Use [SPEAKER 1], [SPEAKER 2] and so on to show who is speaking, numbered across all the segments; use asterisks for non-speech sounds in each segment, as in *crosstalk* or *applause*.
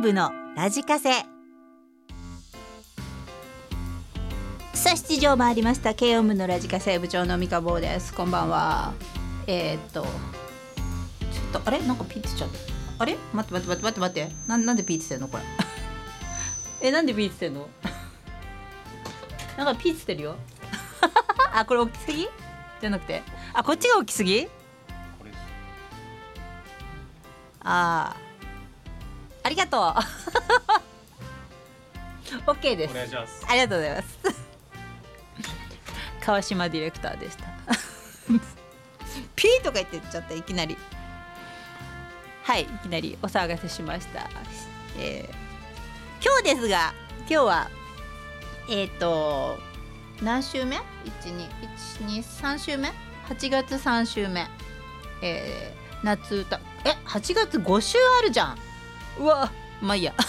[SPEAKER 1] 音部のラジカセ。さあ7時を回りました。軽音部のラジカセ部長の三日坊です。こんばんは。えー、っとちょっとあれ？なんかピーってしちゃったあれ？待って待って待って待って待って。ななんでピーってしてんのこれ？*laughs* えなんでピーってしてんの？*laughs* なんかピーってしてるよ。*laughs* あこれ大きすぎ？じゃなくて？あこっちが大きすぎ？ああありがとう。*laughs* OK です。
[SPEAKER 2] お願いします。
[SPEAKER 1] ありがとうございます。川島ディレクターでした。ピーとか言ってちゃったいきなり。はいいきなりお騒がせしました、えー今日ですが今日はえっ、と何週目 ?12123 週目？8月3週目。えー夏歌。え8月5週あるじゃんうわまあいいや。*laughs*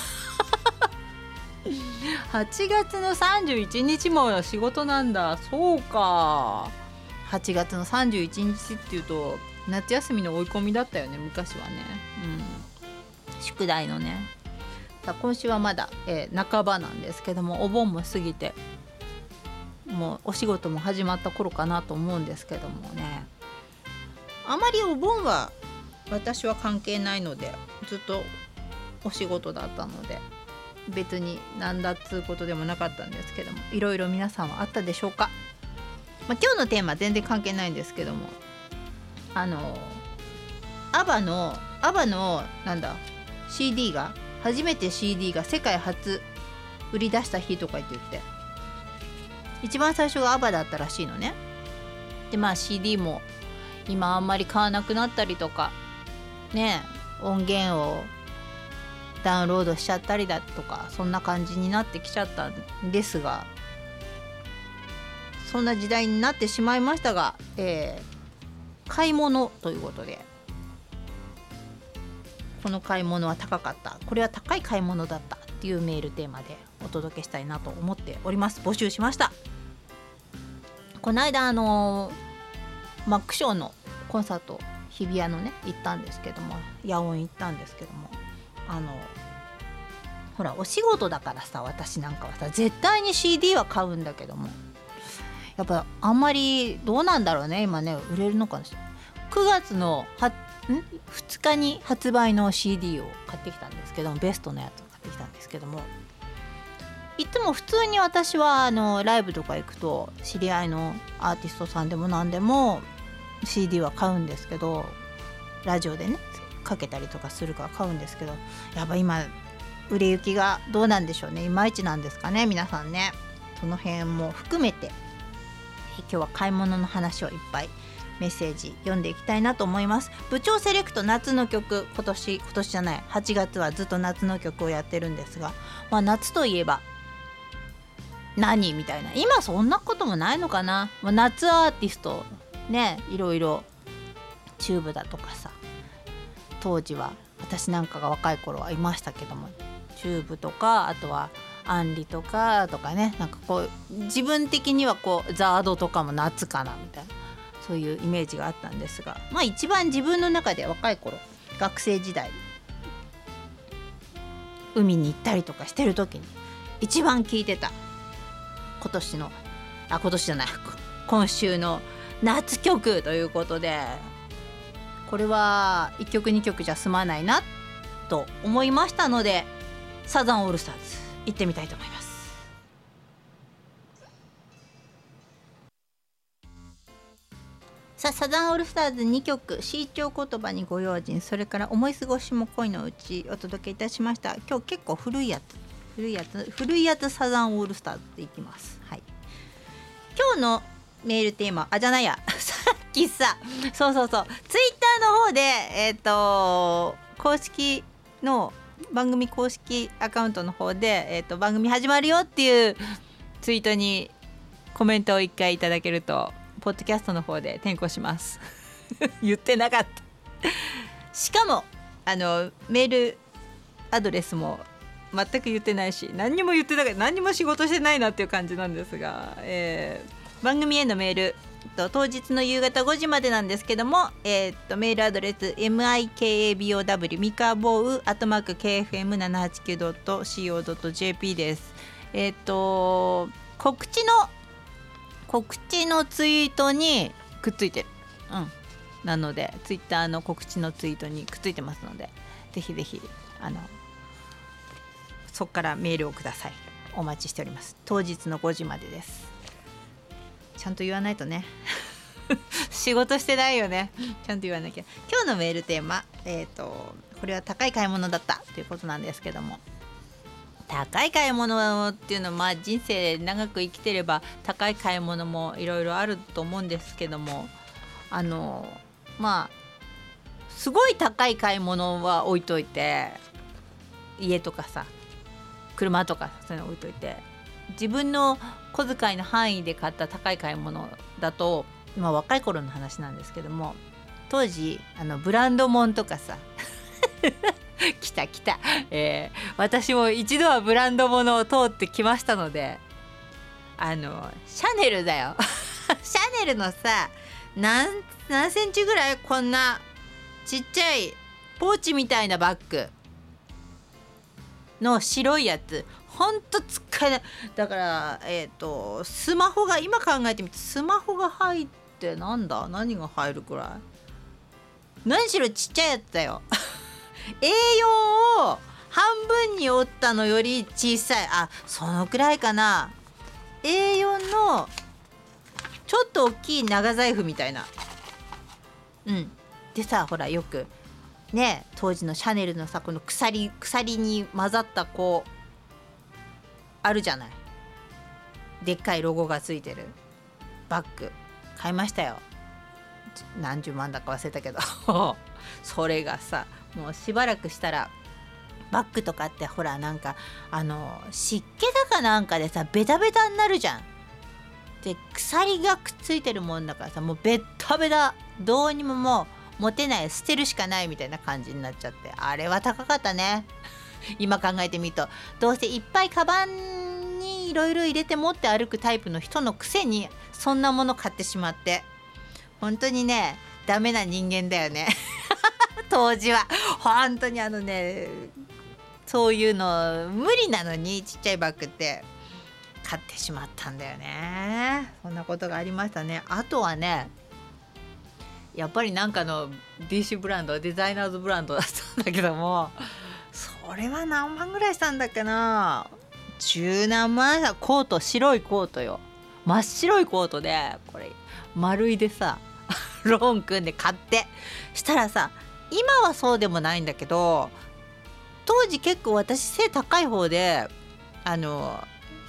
[SPEAKER 1] 8月の31日も仕事なんだ。そうか。8月の31日っていうと夏休みの追い込みだったよね昔はね。うん。宿題のね。さ今週はまだ、えー半ばなんですけどもお盆も過ぎてもうお仕事も始まった頃かなと思うんですけどもね。あまりお盆は私は関係ないのでずっとお仕事だったので別に何だっつうことでもなかったんですけどもいろいろ皆さんはあったでしょうか、まあ、今日のテーマ全然関係ないんですけどもあのアバのアバのなんだ CD が初めて CD が世界初売り出した日とか言って言って一番最初がアバだったらしいのね。でまあ CD も今あんまり買わなくなったりとかね音源をダウンロードしちゃったりだとかそんな感じになってきちゃったんですがそんな時代になってしまいましたが、えー買い物ということでこの買い物は高かった。これは高い買い物だったっていうメールテーマでお届けしたいなと思っております。募集しました。この間あのマックショーのコンサート日比谷のね行ったんですけども野音行ったんですけどもあのほらお仕事だからさ私なんかはさ絶対に CD は買うんだけどもやっぱあんまりどうなんだろうね今ね売れるのかな。9月のはん？2日に発売の CD を買ってきたんですけどもベストのやつを買ってきたんですけどもいつも普通に私はあのライブとか行くと知り合いのアーティストさんでも何でも CD は買うんですけどラジオでねかけたりとかするか買うんですけどやっぱ今売れ行きがどうなんでしょうね。いまいちなんですかね皆さんね。その辺も含めて今日は買い物の話をいっぱいメッセージ読んでいきたいなと思います。部長セレクト夏の曲今年今年じゃない8月はずっと夏の曲をやってるんですがまあ夏といえば何みたいな。今そんなこともないのかな、ま、夏アーティストねいろいろチューブだとかさ当時は私なんかが若い頃はいましたけどもチューブとかあとはアンリとかとかねなんかこう自分的にはこうザードとかも夏かなみたいなそういうイメージがあったんですがまあ一番自分の中で若い頃学生時代海に行ったりとかしてる時に一番聴いてた今年のあ今年じゃない今週の夏曲ということでこれは1曲2曲じゃ済まないなと思いましたのでサザンオールスターズ行ってみたいと思います。さあサザンオールスターズ2曲「シーチョー言葉にご用心」それから「思い過ごしも恋のうち」お届けいたしました。今日結構古いやつ古いやつ古いやつサザンオールスターズでいきます。はい。今日のメールテーマあじゃないや。*laughs* さっきさそうそうそう。ツイッターでえっ、と公式の番組公式アカウントの方で、えー、と番組始まるよっていうツイートにコメントを一回いただけるとポッドキャストの方で転校します。*laughs* 言ってなかった。しかもあのメールアドレスも全く言ってないし何にも言ってなかった。何にも仕事してないなっていう感じなんですが、えー番組へのメールと当日の夕方5時までなんですけども、えー、っとメールアドレス mikabow ミカボウアットマーク kfm789.co.jp です。えー、っと告知の告知のツイートにくっついてるうん。なのでツイッターの告知のツイートにくっついてますのでぜひぜひあのそこからメールをください。お待ちしております。当日の5時までです。ちゃんと言わないとね。*laughs* 仕事してないよね。ちゃんと言わなきゃ。今日のメールテーマえっ、ー、とこれは高い買い物だったということなんですけども。高い買い物っていうのはまあ人生長く生きてれば高い買い物もいろいろあると思うんですけども。あのまあすごい高い買い物は置いといて家とかさ車とかそういうの置いといて自分の小遣いの範囲で買った高い買い物だと、まあ、若い頃の話なんですけども当時あのブランド物とかさ *laughs* 来た来た、えー、私も一度はブランド物を通ってきましたのであのシャネルだよ。*laughs* シャネルのさ何何センチぐらい？こんなちっちゃいポーチみたいなバッグの白いやつ。ほんと使えない。だからえっ、ー、とスマホが今考えてみてスマホが入ってなんだ？何が入るくらい？何しろちっちゃいやつだよ。*laughs* A4 を半分に折ったのより小さい。あそのくらいかな。A4 のちょっと大きい長財布みたいな。うん。でさほらよくね当時のシャネルのさこの鎖鎖に混ざったこうあるじゃない。でっかいロゴがついてる。バッグ。買いましたよ。何十万だか忘れたけど。*laughs* それがさもうしばらくしたらバッグとかってほらなんかあの湿気だかなんかでさベタベタになるじゃん。で鎖がくっついてるもんだからさもうベッタベタ。どうにももう持てない。捨てるしかないみたいな感じになっちゃって。あれは高かったね。今考えてみると。どうせいっぱいカバンにいろいろ入れて持って歩くタイプの人のくせにそんなもの買ってしまって。本当にねダメな人間だよね。*laughs* 当時は。本当にあのねそういうの無理なのにちっちゃいバッグって。買ってしまったんだよね。そんなことがありましたね。あとはねやっぱりなんかの DC ブランドデザイナーズブランドだったんだけども。それは何万ぐらいしたんだっけな。十何万さコート白いコートよ。真っ白いコートでこれ丸いでさ *laughs* ローン組んで買って。したらさ今はそうでもないんだけど当時結構私背高い方であの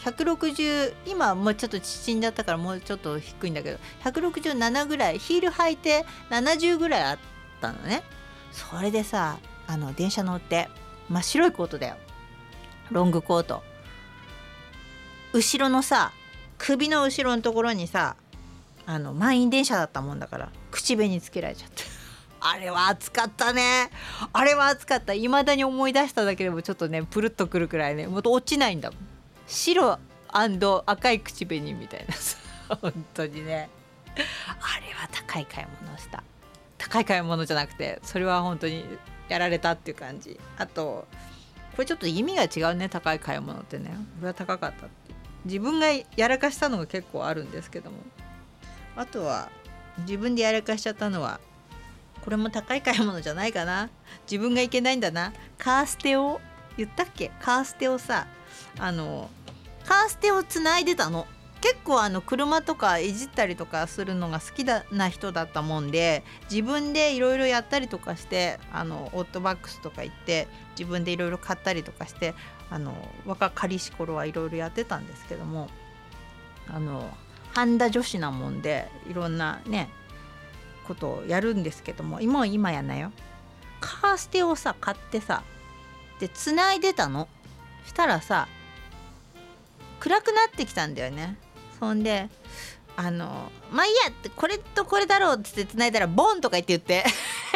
[SPEAKER 1] 160今もうちょっと縮んじゃったからもうちょっと低いんだけど167ぐらいヒール履いて70ぐらいあったのね。それでさあの電車乗って真っ白いコートだよ。ロングコート。後ろのさ首の後ろのところにさあの満員電車だったもんだから口紅つけられちゃって。*laughs* あれは暑かったね。あれは暑かった。未だに思い出しただけでもちょっとねプルッとくるくらいね。もっと落ちないんだもん。白赤い口紅みたいなさ。*laughs* 本当にね。あれは高い買い物をした。高い買い物じゃなくてそれは本当にやられたっていう感じ。あとこれちょっと意味が違うね高い買い物ってね。これは高かったって。自分がやらかしたのが結構あるんですけども。あとは自分でやらかしちゃったのはこれも高い買い物じゃないかな。自分がいけないんだな。カーステを言ったっけ？カーステをさあのカーステをつないでたの。結構あの車とかいじったりとかするのが好きだな人だったもんで自分でいろいろやったりとかしてあのオートバックスとか行って自分でいろいろ買ったりとかしてあの若かりし頃はいろいろやってたんですけどもあの半田女子なもんでいろんなねことをやるんですけども今は今やなよ。カーステをさ買ってさでつないでたの？したらさ暗くなってきたんだよね。ほんであのまあいいやこれとこれだろうってつないだらボンとか言って言って。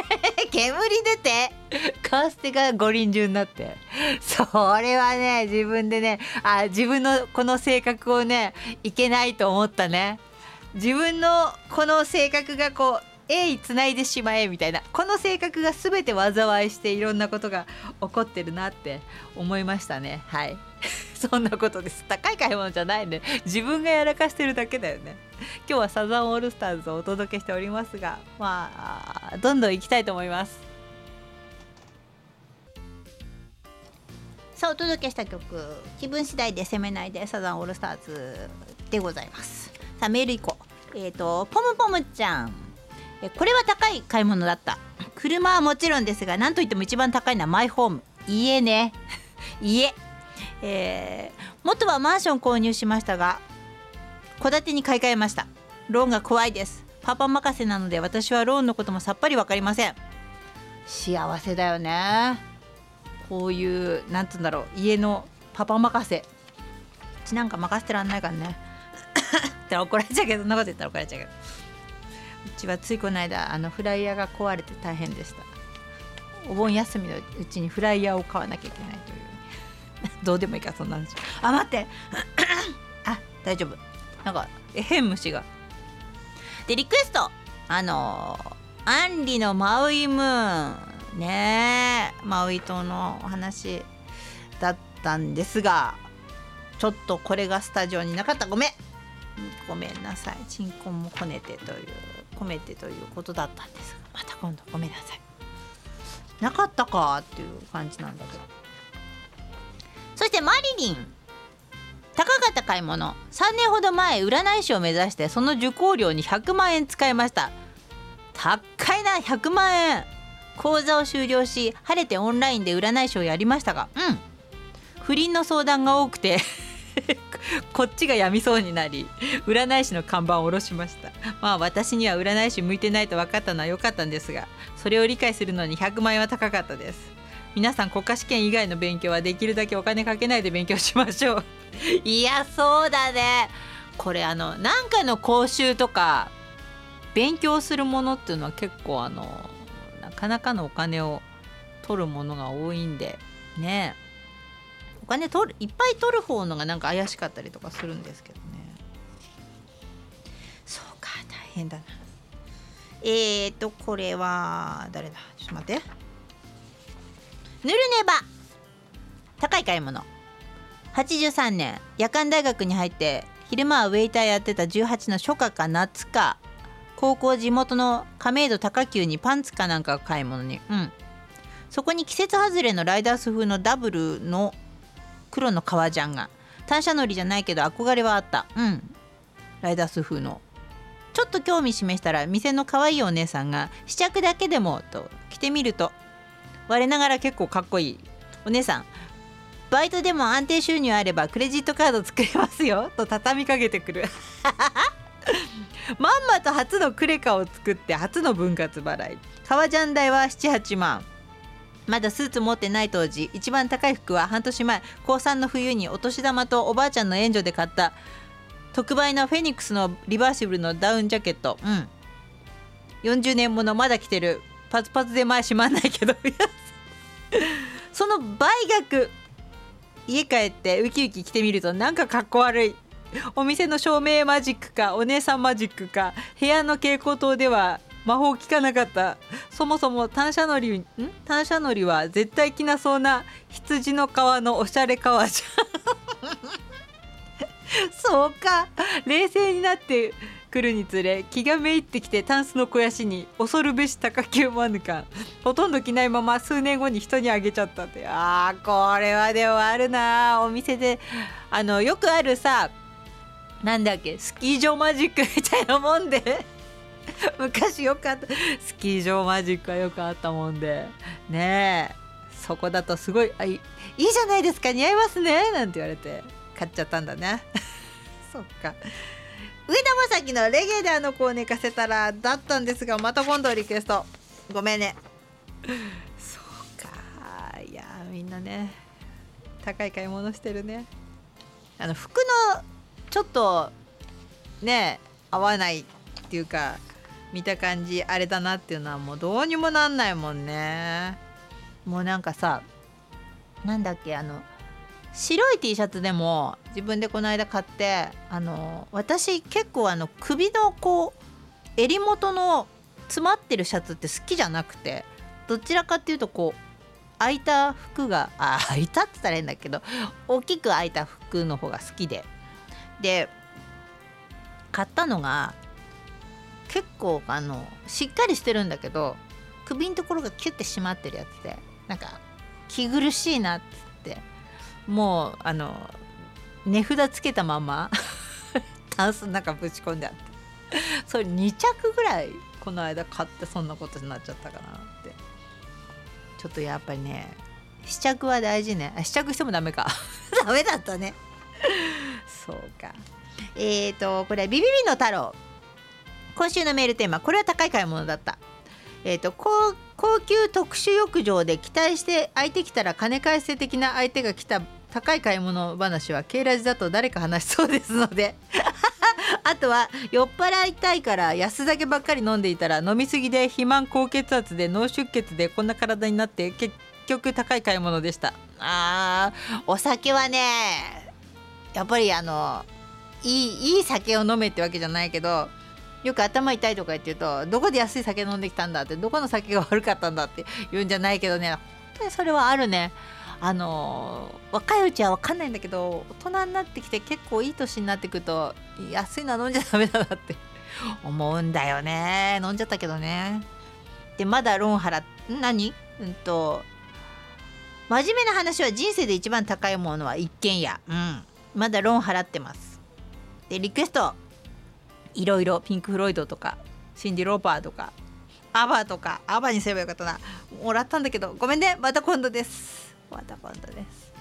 [SPEAKER 1] *laughs* 煙出て。カーステが五輪中になって。それはね自分でねあ自分のこの性格をねいけないと思ったね。自分のこの性格がこう鋭意つないでしまえみたいなこの性格が全て災いしていろんなことが起こってるなって思いましたね。はい。*laughs* そんなことです。高い買い物じゃないね。自分がやらかしてるだけだよね。今日はサザンオールスターズをお届けしておりますがまあどんどん行きたいと思います。さあお届けした曲気分次第で攻めないでサザンオールスターズでございます。さあメール以降えっ、ー、とポムポムちゃん。これは高い買い物だった。車はもちろんですが何といっても一番高いのはマイホーム家ね *laughs* 家え。ー、元はマンション購入しましたが戸建てに買い替えました。ローンが怖いです。パパ任せなので私はローンのこともさっぱり分かりません。幸せだよね。こういうなんつうんだろう家のパパ任せ。うちなんか任せてらんないからね。*laughs* って怒られちゃうけどそんなこと言ったら怒られちゃうけど。ちはついこの間あのフライヤーが壊れて大変でした。お盆休みのうちにフライヤーを買わなきゃいけないという。*laughs* どうでもいいからそんな話。あ待って。*clears throat* あ大丈夫。なんかえ変虫が。でリクエスト。あのアンリのマウイムーン。ねマウイ島のお話だったんですがちょっとこれがスタジオになかった。ごめん。ごめんなさい。鎮魂もこねてという。込めてということだったんですがまた今度ごめんなさい。なかったかっていう感じなんだけど。そしてマリリン。高かった買い物。3年ほど前占い師を目指してその受講料に100万円使いました。高いな100万円。講座を終了し晴れてオンラインで占い師をやりましたがうん。不倫の相談が多くて *laughs* こっちが病みそうになり占い師の看板を下ろしました。まあ私には占い師向いてないと分かったのは良かったんですがそれを理解するのに100万円は高かったです。皆さん国家試験以外の勉強はできるだけお金かけないで勉強しましょう。*laughs* いやそうだね。これあの何かの講習とか勉強するものっていうのは結構あのなかなかのお金を取るものが多いんでね。えお金取るいっぱい取る方のがなんか怪しかったりとかするんですけどね。そうか大変だな。えーとこれは誰だ？ちょっと待って。ぬるねば。高い買い物。83年。夜間大学に入って昼間はウェイターやってた18の初夏か夏か。高校地元の亀戸高級にパンツかなんか買い物に。うん。そこに季節外れのライダース風のダブルの黒の革ジャンが。単車乗りじゃないけど憧れはあった。うん。ライダース風の。ちょっと興味示したら店の可愛いお姉さんが試着だけでもと着てみると。我ながら結構かっこいい。お姉さんバイトでも安定収入あればクレジットカード作れますよ。と畳みかけてくる。*laughs* まんまと初のクレカを作って初の分割払い。革ジャン代は78万。まだスーツ持ってない当時一番高い服は半年前高3の冬にお年玉とおばあちゃんの援助で買った。特売のフェニックスのリバーシブルのダウンジャケット。うん。40年ものまだ着てる。パツパツで前閉まんないけど。*laughs* その倍額家帰ってウキウキ着てみるとなんかかっこ悪い。お店の照明マジックかお姉さんマジックか部屋の蛍光灯では魔法効かなかった。そもそも単車乗りん？単車乗りは絶対着なそうな羊の皮のおしゃれ革じゃん。*laughs* そうか。冷静になって来るにつれ気がめいってきてタンスの肥やしに恐るべし高級マヌカン。ほとんど着ないまま数年後に人にあげちゃったって。あーこれはでもあるな。お店であのよくあるさなんだっけスキー場マジックみたいなもんで。*laughs* 昔よくあった。スキー場マジックはよくあったもんで。ねえ。そこだとすごいあいいいじゃないですか。似合いますね。なんて言われて。買っちゃったんだね。*laughs* そっか。上田正樹のレゲエであの子を寝かせたらだったんですがまた今度リクエスト。ごめんね。そうか。いやみんなね。高い買い物してるね。あの服のちょっとね合わないっていうか見た感じあれだなっていうのはもうどうにもなんないもんね。もうなんかさなんだっけあの白い T シャツでも自分でこの間買ってあの私結構あの首のこう襟元の詰まってるシャツって好きじゃなくてどちらかっていうとこう開いた服があ開いたって言ったら変だけど大きく開いた服の方が好きで。で買ったのが結構あのしっかりしてるんだけど首のところがキュッて締まってるやつでなんか気苦しいなっつってもうあの値札つけたまま *laughs* タンスの中ぶち込んであってそれ2着ぐらいこの間買ってそんなことになっちゃったかなって。ちょっとやっぱりね試着は大事ね。あ試着してもダメか。ダメだったね。*laughs* そうか。えーとこれはビビビの太郎今週のメールテーマこれは高い買い物だった。えーと、高高級特殊浴場で期待して相手来たら金返せ的な相手が来た高い買い物話はケイラジだと誰か話しそうですので。*laughs* あとは酔っ払いたいから安酒ばっかり飲んでいたら飲みすぎで肥満高血圧で脳出血でこんな体になって結局高い買い物でした。あーお酒はねやっぱりあのいいいい酒を飲めってわけじゃないけどよく頭痛いとか言ってるとどこで安い酒飲んできたんだってどこの酒が悪かったんだって言うんじゃないけどね。本当にそれはあるね。あの若いうちは分かんないんだけど大人になってきて結構いい年になってくると安いのは飲んじゃダメだなって *laughs* 思うんだよね。飲んじゃったけどね。でまだローン払っ何？うんと真面目な話は人生で一番高いものは一軒家。うん。まだローン払ってます。でリクエスト。いろいろピンク・フロイドとかシンディ・ローパーとかアバとかアバにすればよかったな。もらったんだけどごめんね。また今度です。また今度です。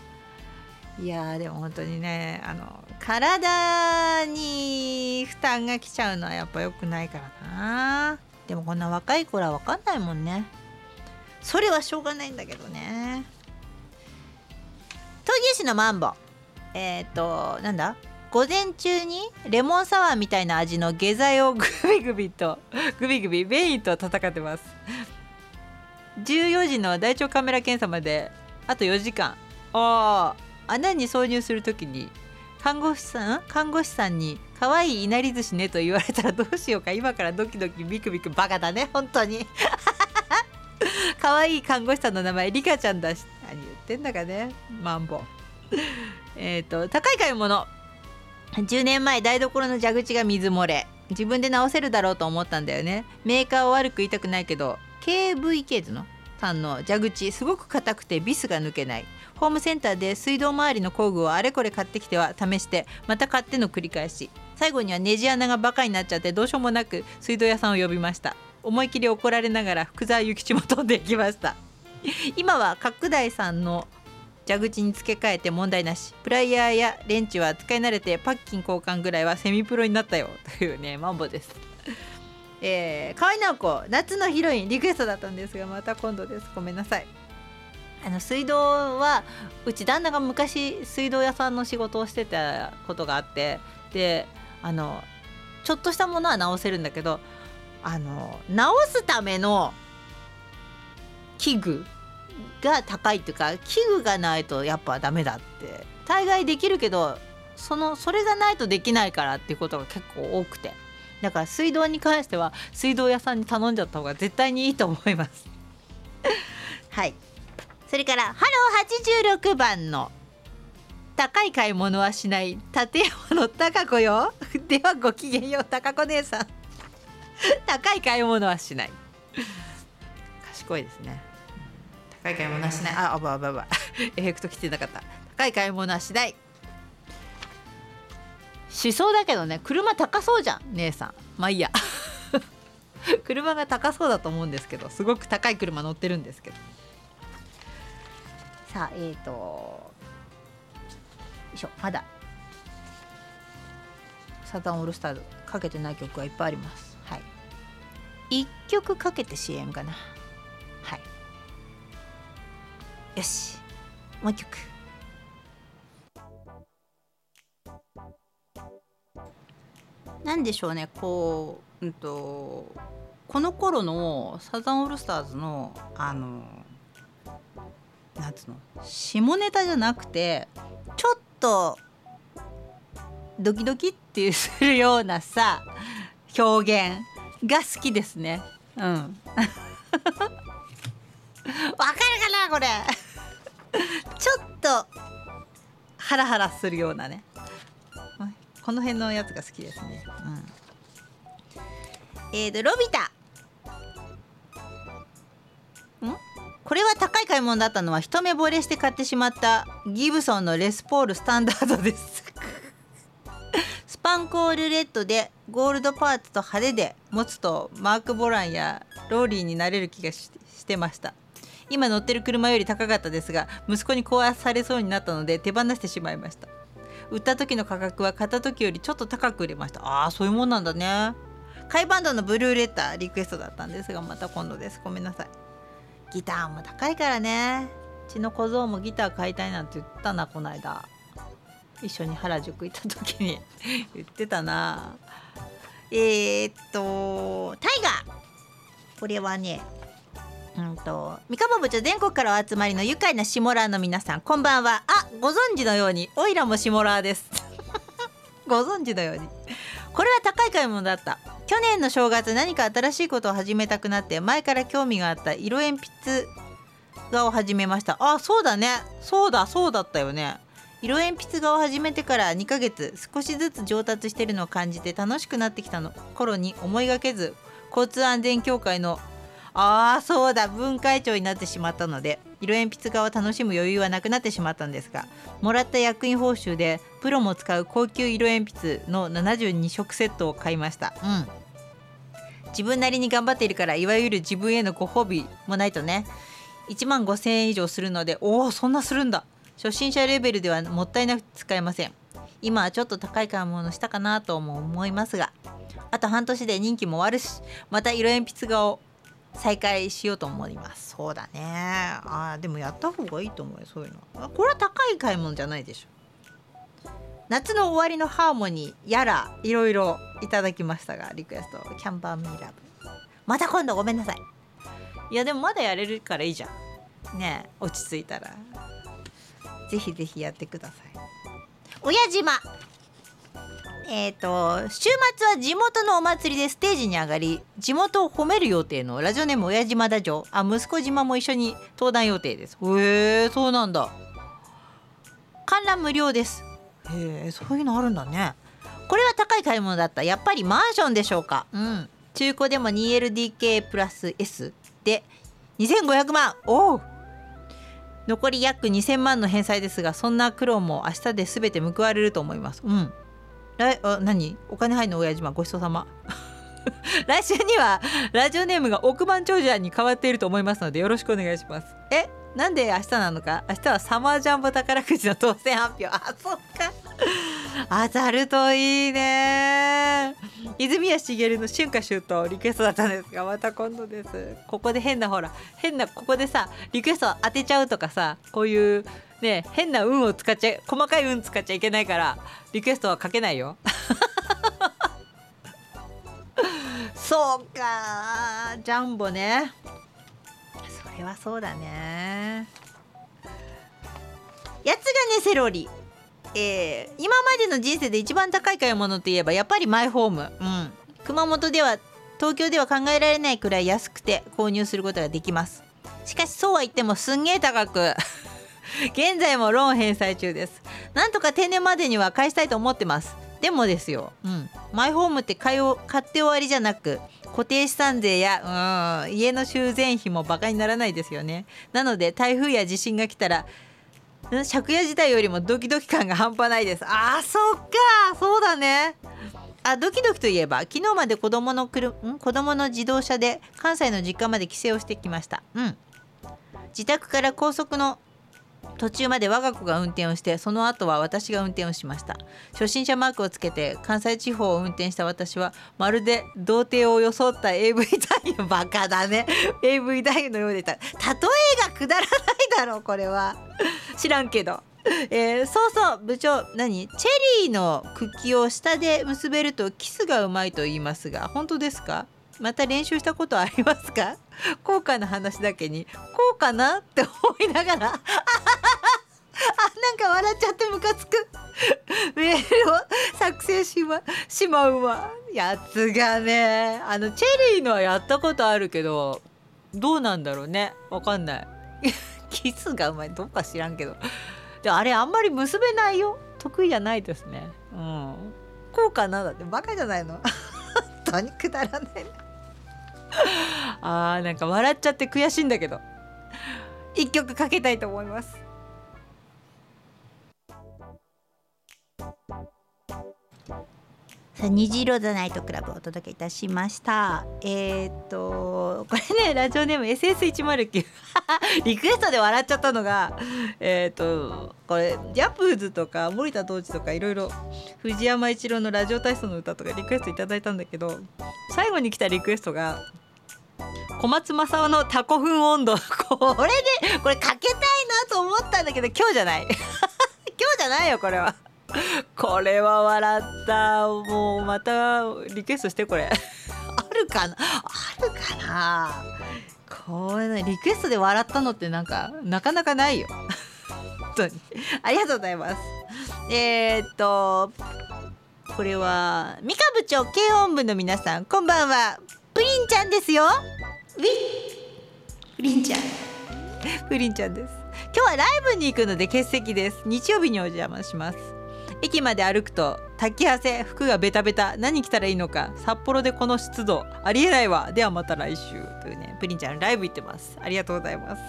[SPEAKER 1] いやでも本当にねあの体に負担が来ちゃうのはやっぱ良くないからな。でもこんな若い頃は分かんないもんね。それはしょうがないんだけどね。闘牛士のマンボ。えっ、ー、となんだ？午前中にレモンサワーみたいな味の下剤をグビグビと *laughs* グビグビベインと戦ってます。14時の大腸カメラ検査まであと4時間。あ穴に挿入する時に看護師さん看護師さんに「可愛いいなり寿司ね」と言われたらどうしようか。今からドキドキビクビクバカだね本当に。*laughs* 可愛い看護師さんの名前リカちゃんだし何言ってんだかね。マンボ。えっと高い買い物。10年前台所の蛇口が水漏れ。自分で直せるだろうと思ったんだよね。メーカーを悪く言いたくないけど KVK ズのさんの蛇口すごく硬くてビスが抜けない。ホームセンターで水道周りの工具をあれこれ買ってきては試してまた買っての繰り返し。最後にはネジ穴がバカになっちゃってどうしようもなく水道屋さんを呼びました。思い切り怒られながら福沢諭吉も飛んでいきました。今は角大さんの蛇口に付け替えて問題なし。プライヤーやレンチは使い慣れてパッキン交換ぐらいはセミプロになったよ。*laughs* というねマンボです。*laughs* えー、河合直子夏のヒロインリクエストだったんですがまた今度です。ごめんなさい。あの水道はうち旦那が昔水道屋さんの仕事をしてたことがあってであのちょっとしたものは直せるんだけどあの直すための器具が高いっていうか器具がないとやっぱダメだって。大概できるけどそのそれがないとできないからっていうことが結構多くて。だから水道に関しては水道屋さんに頼んじゃった方が絶対にいいと思います。*laughs* はい。それからハロー86番の高い買い物はしない。立山の高子よ。*laughs* ではごきげんよう高子姉さん。*laughs* 高い買い物はしない。賢いですね。高い買い物はしない。ああばあばあば。*laughs* エフェクト来てなかった。高い買い物はしない。しそうだけどね。車高そうじゃん姉さん。まあいいや。*laughs* 車が高そうだと思うんですけどすごく高い車乗ってるんですけど。さあえっ、ー、とよいしょまだ。サザンオールスターズかけてない曲がいっぱいあります。はい。1曲かけて CM かな。よし。もう一曲。なんでしょうね。こう、うんと、この頃のサザンオールスターズのあのなんつうの？下ネタじゃなくてちょっとドキドキっていうするようなさ表現が好きですね。うん。*laughs* わかるかなこれ。ちょっとハラハラするようなね。この辺のやつが好きですね。うん。えーとロビタ。ん？これは高い買い物だったのは一目惚れして買ってしまったギブソンのレスポールスタンダードです。*laughs* スパンコールレッドでゴールドパーツと派手で持つとマーク・ボランやローリーになれる気がしてました。今乗ってる車より高かったですが息子に壊されそうになったので手放してしまいました。売った時の価格は買った時よりちょっと高く売れました。ああそういうもんなんだね。カイバンドのブルーレターリクエストだったんですがまた今度です。ごめんなさい。ギターも高いからね。うちの小僧もギター買いたいなんて言ったなこの間。一緒に原宿行った時に。*laughs* 言ってたな。えー、っとタイガー。これはねうんと三河部長全国からお集まりの愉快なシモラーの皆さんこんばんは。あご存知のようにオイラもシモラーです。*laughs* ご存知のように。これは高い買い物だった。去年の正月何か新しいことを始めたくなって前から興味があった色鉛筆画を始めました。あそうだね。そうだそうだったよね。色鉛筆画を始めてから2ヶ月少しずつ上達してるのを感じて楽しくなってきたの頃に思いがけず交通安全協会のああそうだ分会長になってしまったので色鉛筆画を楽しむ余裕はなくなってしまったんですがもらった役員報酬でプロも使う高級色鉛筆の72色セットを買いました。うん。自分なりに頑張っているからいわゆる自分へのご褒美もないとね。1万5000円以上するのでおおそんなするんだ。初心者レベルではもったいなく使えません。今はちょっと高い買い物したかなとも思いますがあと半年で任期も終わるしまた色鉛筆画を再開しようと思います。そうだね。あでもやった方がいいと思うよそういうの。これは高い買い物じゃないでしょ。夏の終わりのハーモニーやらいろいろいただきましたがリクエスト。キャンバーミーラブ。また今度ごめんなさい。いやでもまだやれるからいいじゃん。ね落ち着いたら。ぜひぜひやってください。親島えーと、週末は地元のお祭りでステージに上がり地元を褒める予定のラジオネーム親島だ城あ息子島も一緒に登壇予定です。へえそうなんだ。観覧無料です。へえそういうのあるんだね。これは高い買い物だった。やっぱりマンションでしょうか。うん。中古でも 2LDK プラス S で2500万。おお残り約2000万の返済ですがそんな苦労も明日で全て報われると思います。うん。来あ何？お金入るの親島ごちそうさま。*laughs* 来週にはラジオネームが億万長者に変わっていると思いますのでよろしくお願いします。えなんで明日なのか？明日はサマージャンボ宝くじの当選発表。あそっか。当たるといいね。泉谷しげるの春夏秋冬リクエストだったんですがまた今度です。ここで変なほら変なここでさリクエスト当てちゃうとかさこういうね変な運を使っちゃ細かい運使っちゃいけないからリクエストは書けないよ。*laughs* そうかジャンボね。それはそうだね。やつがねセロリ。えー、今までの人生で一番高い買い物といえばやっぱりマイホーム、うん、熊本では東京では考えられないくらい安くて購入することができます。しかしそうは言ってもすんげえ高く。現在もローン返済中です。なんとか定年までには返したいと思ってます。でもですよ、うん、マイホームって買い買って終わりじゃなく固定資産税やうん家の修繕費もバカにならないですよね。なので台風や地震が来たら借家自体よりもドキドキ感が半端ないです。あーそっか。そうだね。あドキドキといえば昨日まで子供の車ん子供の自動車で関西の実家まで帰省をしてきました。うん。自宅から高速の途中まで我が子が運転をしてその後は私が運転をしました。初心者マークをつけて関西地方を運転した私はまるで童貞を装った AV 男優バカだね。*laughs* AV 男優のようでた。例えがくだらないだろうこれは。知らんけど。えー、そうそう部長何？チェリーの茎を下で結べるとキスがうまいと言いますが本当ですか？また練習したことありますか？効果の話だけに。こうかな？って思いながら。*laughs* あなんか笑っちゃってムカつく。メールを作成しましまうわ。やつがねあのチェリーのはやったことあるけどどうなんだろうね？わかんない。キスがうまいどっか知らんけど。であれあんまり結べないよ。得意じゃないですね。うん。こうかなだってバカじゃないの。*laughs* 本当にくだらない。*laughs* あーなんか笑っちゃって悔しいんだけど。一曲かけたいと思います。さあ虹色ザナイトクラブをお届けいたしました。えー、っとこれねラジオネーム SS109 *laughs* リクエストで笑っちゃったのがえー、っとこれジャプーズとか森田童子とかいろいろ藤山一郎のラジオ体操の歌とかリクエストいただいたんだけど最後に来たリクエストが小松政夫のタコフン温度。*laughs* これでこれかけたいなと思ったんだけど今日じゃない。*laughs* 今日じゃないよこれは。これは笑った。もうまたリクエストしてこれ。*laughs* あるかな？あるかな？これリクエストで笑ったのってなんかなかなかないよ。本当に。ありがとうございます。えー、っとこれは三河部長軽音部の皆さんこんばんは。プリンちゃんですよ。ウィプリンちゃん。プリンちゃんです。今日はライブに行くので欠席です。日曜日にお邪魔します。駅まで歩くと滝汗服がベタベタ。何着たらいいのか。札幌でこの湿度ありえないわ。ではまた来週というね。プリンちゃんライブ行ってます。ありがとうございます。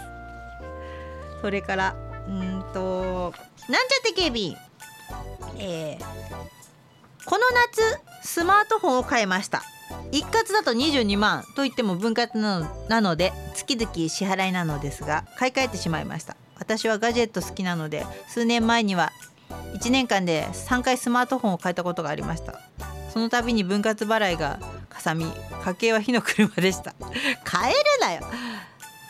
[SPEAKER 1] それからうんとなんちゃって警備。員えー、この夏スマートフォンを買いました一括だと22万といっても分割なのなので月々支払いなのですが買い替えてしまいました。私はガジェット好きなので数年前には1年間で3回スマートフォンを変えたことがありました。その度に分割払いがかさみ家計は火の車でした。買えるなよ。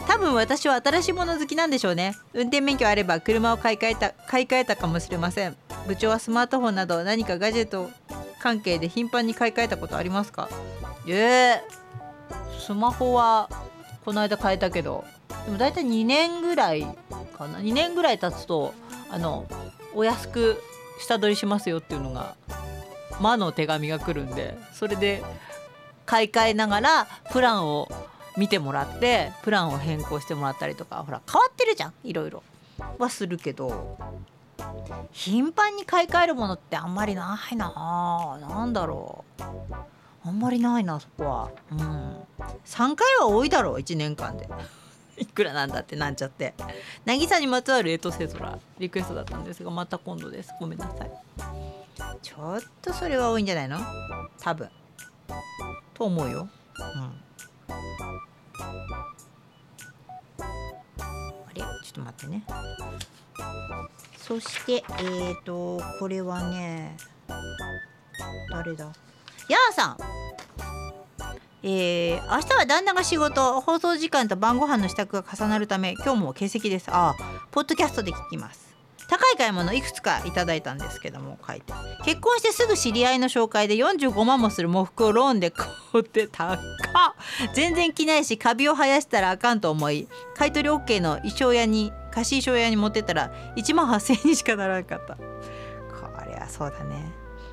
[SPEAKER 1] 多分私は新しいもの好きなんでしょうね。運転免許あれば車を買い替えた買い替えたかもしれません。部長はスマートフォンなど何かガジェット関係で頻繁に買い替えたことありますか？えー、スマホはこの間変えたけど。でも大体2年ぐらいかな。2年ぐらい経つとあのお安く下取りしますよっていうのが魔の手紙が来るんでそれで買い替えながらプランを見てもらってプランを変更してもらったりとかほら変わってるじゃんいろいろ。はするけど頻繁に買い替えるものってあんまりないななんだろう。あんまりないなそこは。うん。3回は多いだろう1年間で。*laughs* いくらなんだってなんちゃって。渚にまつわるエトセトラリクエストだったんですがまた今度です。ごめんなさい。ちょっとそれは多いんじゃないの？多分。と思うよ。うん。あれ？ちょっと待ってね。そしてえーとこれはね誰だ？やーさん。えー、明日は旦那が仕事。放送時間と晩ご飯の支度が重なるため今日も欠席です。ああポッドキャストで聞きます。高い買い物いくつかいただいたんですけども書いて。結婚してすぐ知り合いの紹介で45万もする喪服をローンで買って高っ。全然着ないしカビを生やしたらあかんと思い買い取り OK の衣装屋に貸衣装屋に持ってたら1万8,000円にしかならなかった。これはそうだね。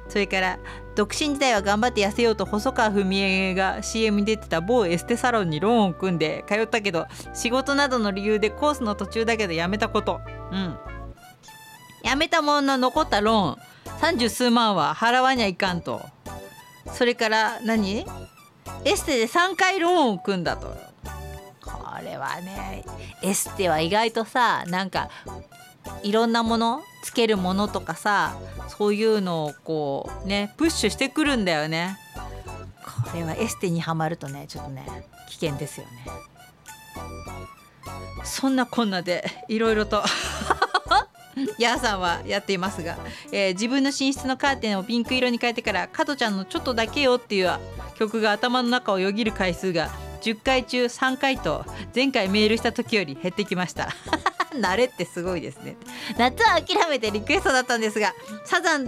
[SPEAKER 1] それから独身時代は頑張って痩せようと細川文江が CM に出てた某エステサロンにローンを組んで通ったけど仕事などの理由でコースの途中だけどやめたこと。うん。やめたものの残ったローン。三十数万は払わにゃいかんと。それから何？エステで3回ローンを組んだと。これはねエステは意外とさなんかいろんなものつけるものとかさそういうのをこうねプッシュしてくるんだよね。これはエステにはまるとねちょっとね危険ですよね。そんなこんなでいろいろと。*laughs* *laughs* ヤーさんはやっていますが、えー自分の寝室のカーテンをピンク色に変えてから「加トちゃんのちょっとだけよ」っていう曲が頭の中をよぎる回数が10回中3回と前回メールした時より減ってきました。*laughs* 慣れってすごいですね。夏は諦めてリクエストだったんですがサザン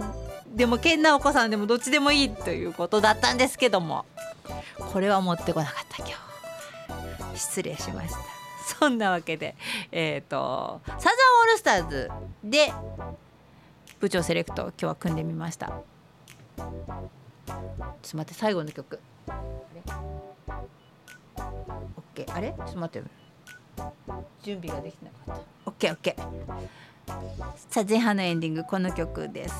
[SPEAKER 1] でも健直子さんでもどっちでもいいということだったんですけどもこれは持ってこなかった今日。失礼しました。そんなわけでえっ、ー、とサールスターズで部長セレクト今日は組んでみました。ちょっと待って最後の曲。オッケー。あれ？ちょっと待って準備ができなかった。オッケーオッケー。さあ前半のエンディングこの曲です。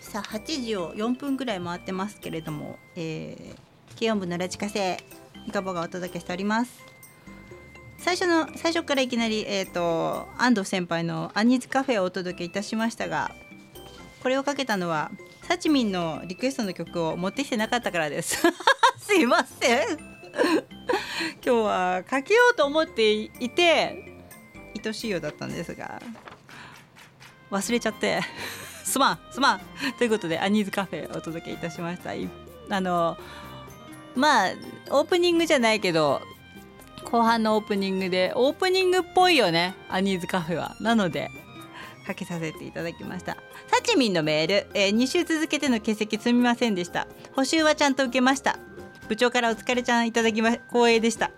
[SPEAKER 1] さあ8時を4分ぐらい回ってますけれども、えー、軽音部のラジカセいかぼがお届けしております。最初の最初からいきなり、えーと、安藤先輩の「アニーズカフェ」をお届けいたしましたがこれをかけたのはサチミンのリクエストの曲を持ってきてなかったからです。*laughs* すいません。今日はかけようと思っていて愛しいようだったんですが忘れちゃってすまんすまん。ということでアニーズカフェお届けいたしました。あのまあオープニングじゃないけど後半のオープニングでオープニングっぽいよねアニーズカフェは。なのでかけさせていただきました。サチミンのメール、えー、2週続けての欠席すみませんでした。補修はちゃんと受けました。部長からお疲れちゃんいただきま光栄でした。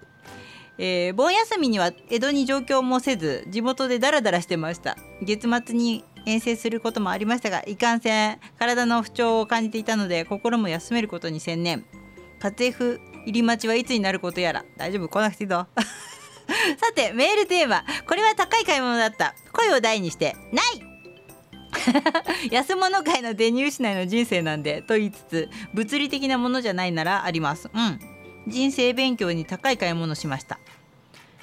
[SPEAKER 1] えー、盆休みには江戸に上京もせず地元でダラダラしてました。月末に遠征することもありましたがいかんせん。体の不調を感じていたので心も休めることに専念。活躍入り待ちはいつになることやら。大丈夫？来なくていいぞ。*laughs* さてメールテーマ。これは高い買い物だった。声を大にしてない。*laughs* 安物界の出入しないの人生なんでと言いつつ物理的なものじゃないならあります。うん。人生勉強に高い買い物しました。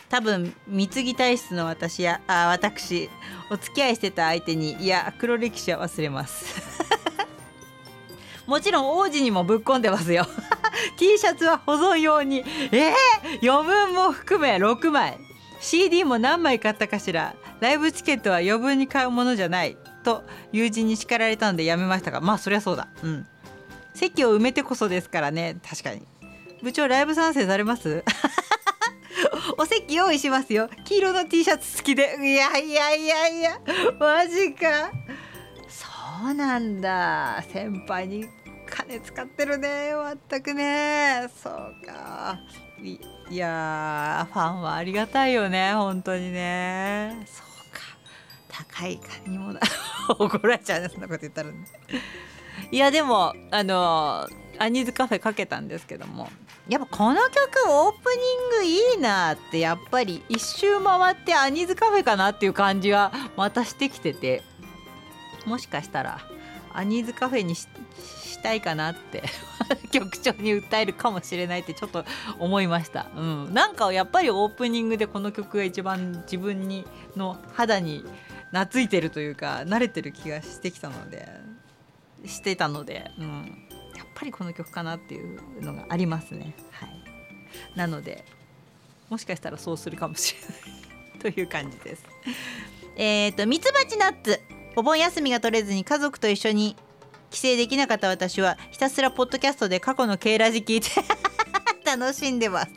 [SPEAKER 1] 多分貢ぎ体質の私やあ私お付き合いしてた相手にいや黒歴史は忘れます。*laughs* もちろん王子にもぶっ込んでますよ。*laughs* T シャツは保存用に。えー、余分も含め6枚。CD も何枚買ったかしら。ライブチケットは余分に買うものじゃない。と友人に叱られたのでやめましたがまあそりゃそうだ。うん。席を埋めてこそですからね。確かに。部長ライブ参戦されます？*laughs* お席用意しますよ。黄色の T シャツ好きで。いやいやいやいや。マジか。そうなんだ。先輩に使ってるね。全くね。そうか。いやファンはありがたいよね。本当にね。そうか。高い金も *laughs* 怒られちゃうねそんなこと言ったらね。いやでもあのアニーズカフェかけたんですけども。やっぱこの曲オープニングいいなってやっぱり一周回ってアニーズカフェかなっていう感じはまたしてきてて。もしかしたらアニーズカフェにしたいかなって *laughs* 局長に訴えるかもしれないってちょっと思いました、うん、なんかやっぱりオープニングでこの曲が一番自分にの肌に懐いてるというか慣れてる気がしてきたのでしてたので、うん、やっぱりこの曲かなっていうのがありますね。はい、なのでもしかしたらそうするかもしれないという感じです。えっ、ー、とミツバチナッツ。お盆休みが取れずに家族と一緒に帰省できなかった私はひたすらポッドキャストで過去の K ラジ聞いて *laughs* 楽しんでます。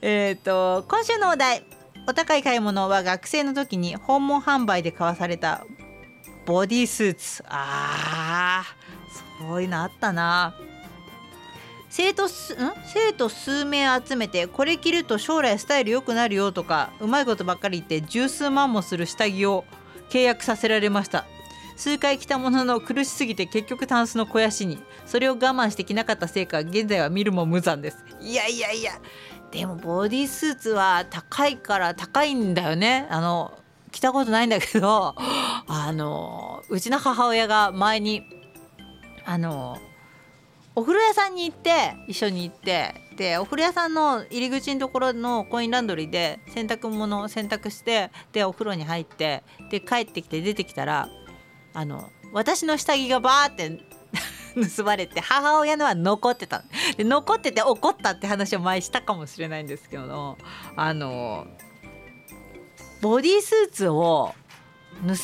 [SPEAKER 1] えっと今週のお題。お高い買い物は学生の時に訪問販売で買わされたボディースーツ。あーそういうのあったな。生徒すん？生徒数名集めてこれ着ると将来スタイル良くなるよとかうまいことばっかり言って十数万もする下着を契約させられました。数回着たものの苦しすぎて結局タンスの肥やしにそれを我慢してきなかったせいか現在は見るも無残です。いやいやいやでもボディースーツは高いから高いんだよね。あの着たことないんだけど *gasps* あのうちの母親が前にあのお風呂屋さんに行って一緒に行ってでお風呂屋さんの入り口のところのコインランドリーで洗濯物を洗濯してでお風呂に入ってで帰ってきて出てきたらあの私の下着がバーって *laughs* 盗まれて母親のは残ってた。で残ってて怒ったって話を前したかもしれないんですけどあのボディースーツを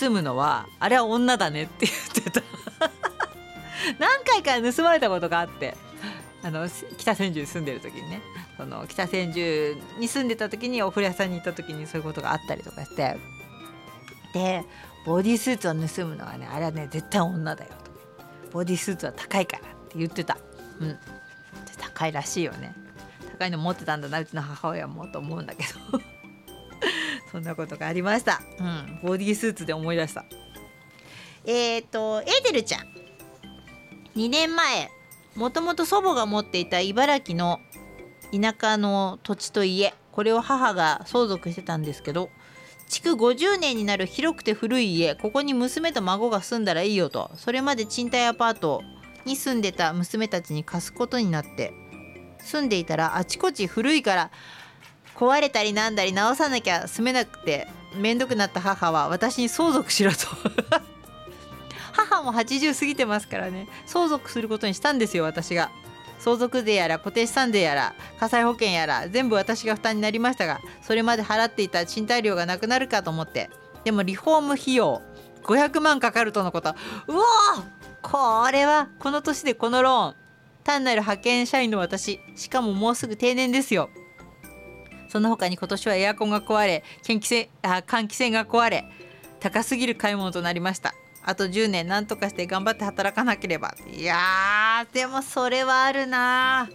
[SPEAKER 1] 盗むのはあれは女だねって言ってた。*laughs* 何回か盗まれたことがあってあの北千住に住んでる時にねその北千住に住んでた時にお風呂屋さんに行った時にそういうことがあったりとかして。でボディースーツを盗むのはねあれはね絶対女だよとボディースーツは高いからって言ってた。うん。高いらしいよね。高いの持ってたんだ。なうちの母親もと思うんだけど。*laughs* そんなことがありました。うん。ボディースーツで思い出した。えっ、ー、とエーデルちゃん。2年前もともと祖母が持っていた茨城の田舎の土地と家これを母が相続してたんですけど築50年になる広くて古い家。ここに娘と孫が住んだらいいよと。それまで賃貸アパートに住んでた娘たちに貸すことになって。住んでいたらあちこち古いから壊れたりなんだり直さなきゃ住めなくて面倒くなった母は私に相続しろと。*laughs* 母も80過ぎてますからね。相続することにしたんですよ私が。相続税やら固定資産税やら火災保険やら全部私が負担になりましたがそれまで払っていた賃貸料がなくなるかと思って。でもリフォーム費用500万かかるとのこと。うわこれはこの年でこのローン。単なる派遣社員の私。しかももうすぐ定年ですよ。その他に今年はエアコンが壊れ換気扇あ換気扇が壊れ高すぎる買い物となりました。あと10年何とかして頑張って働かなければ。いやでもそれはあるな。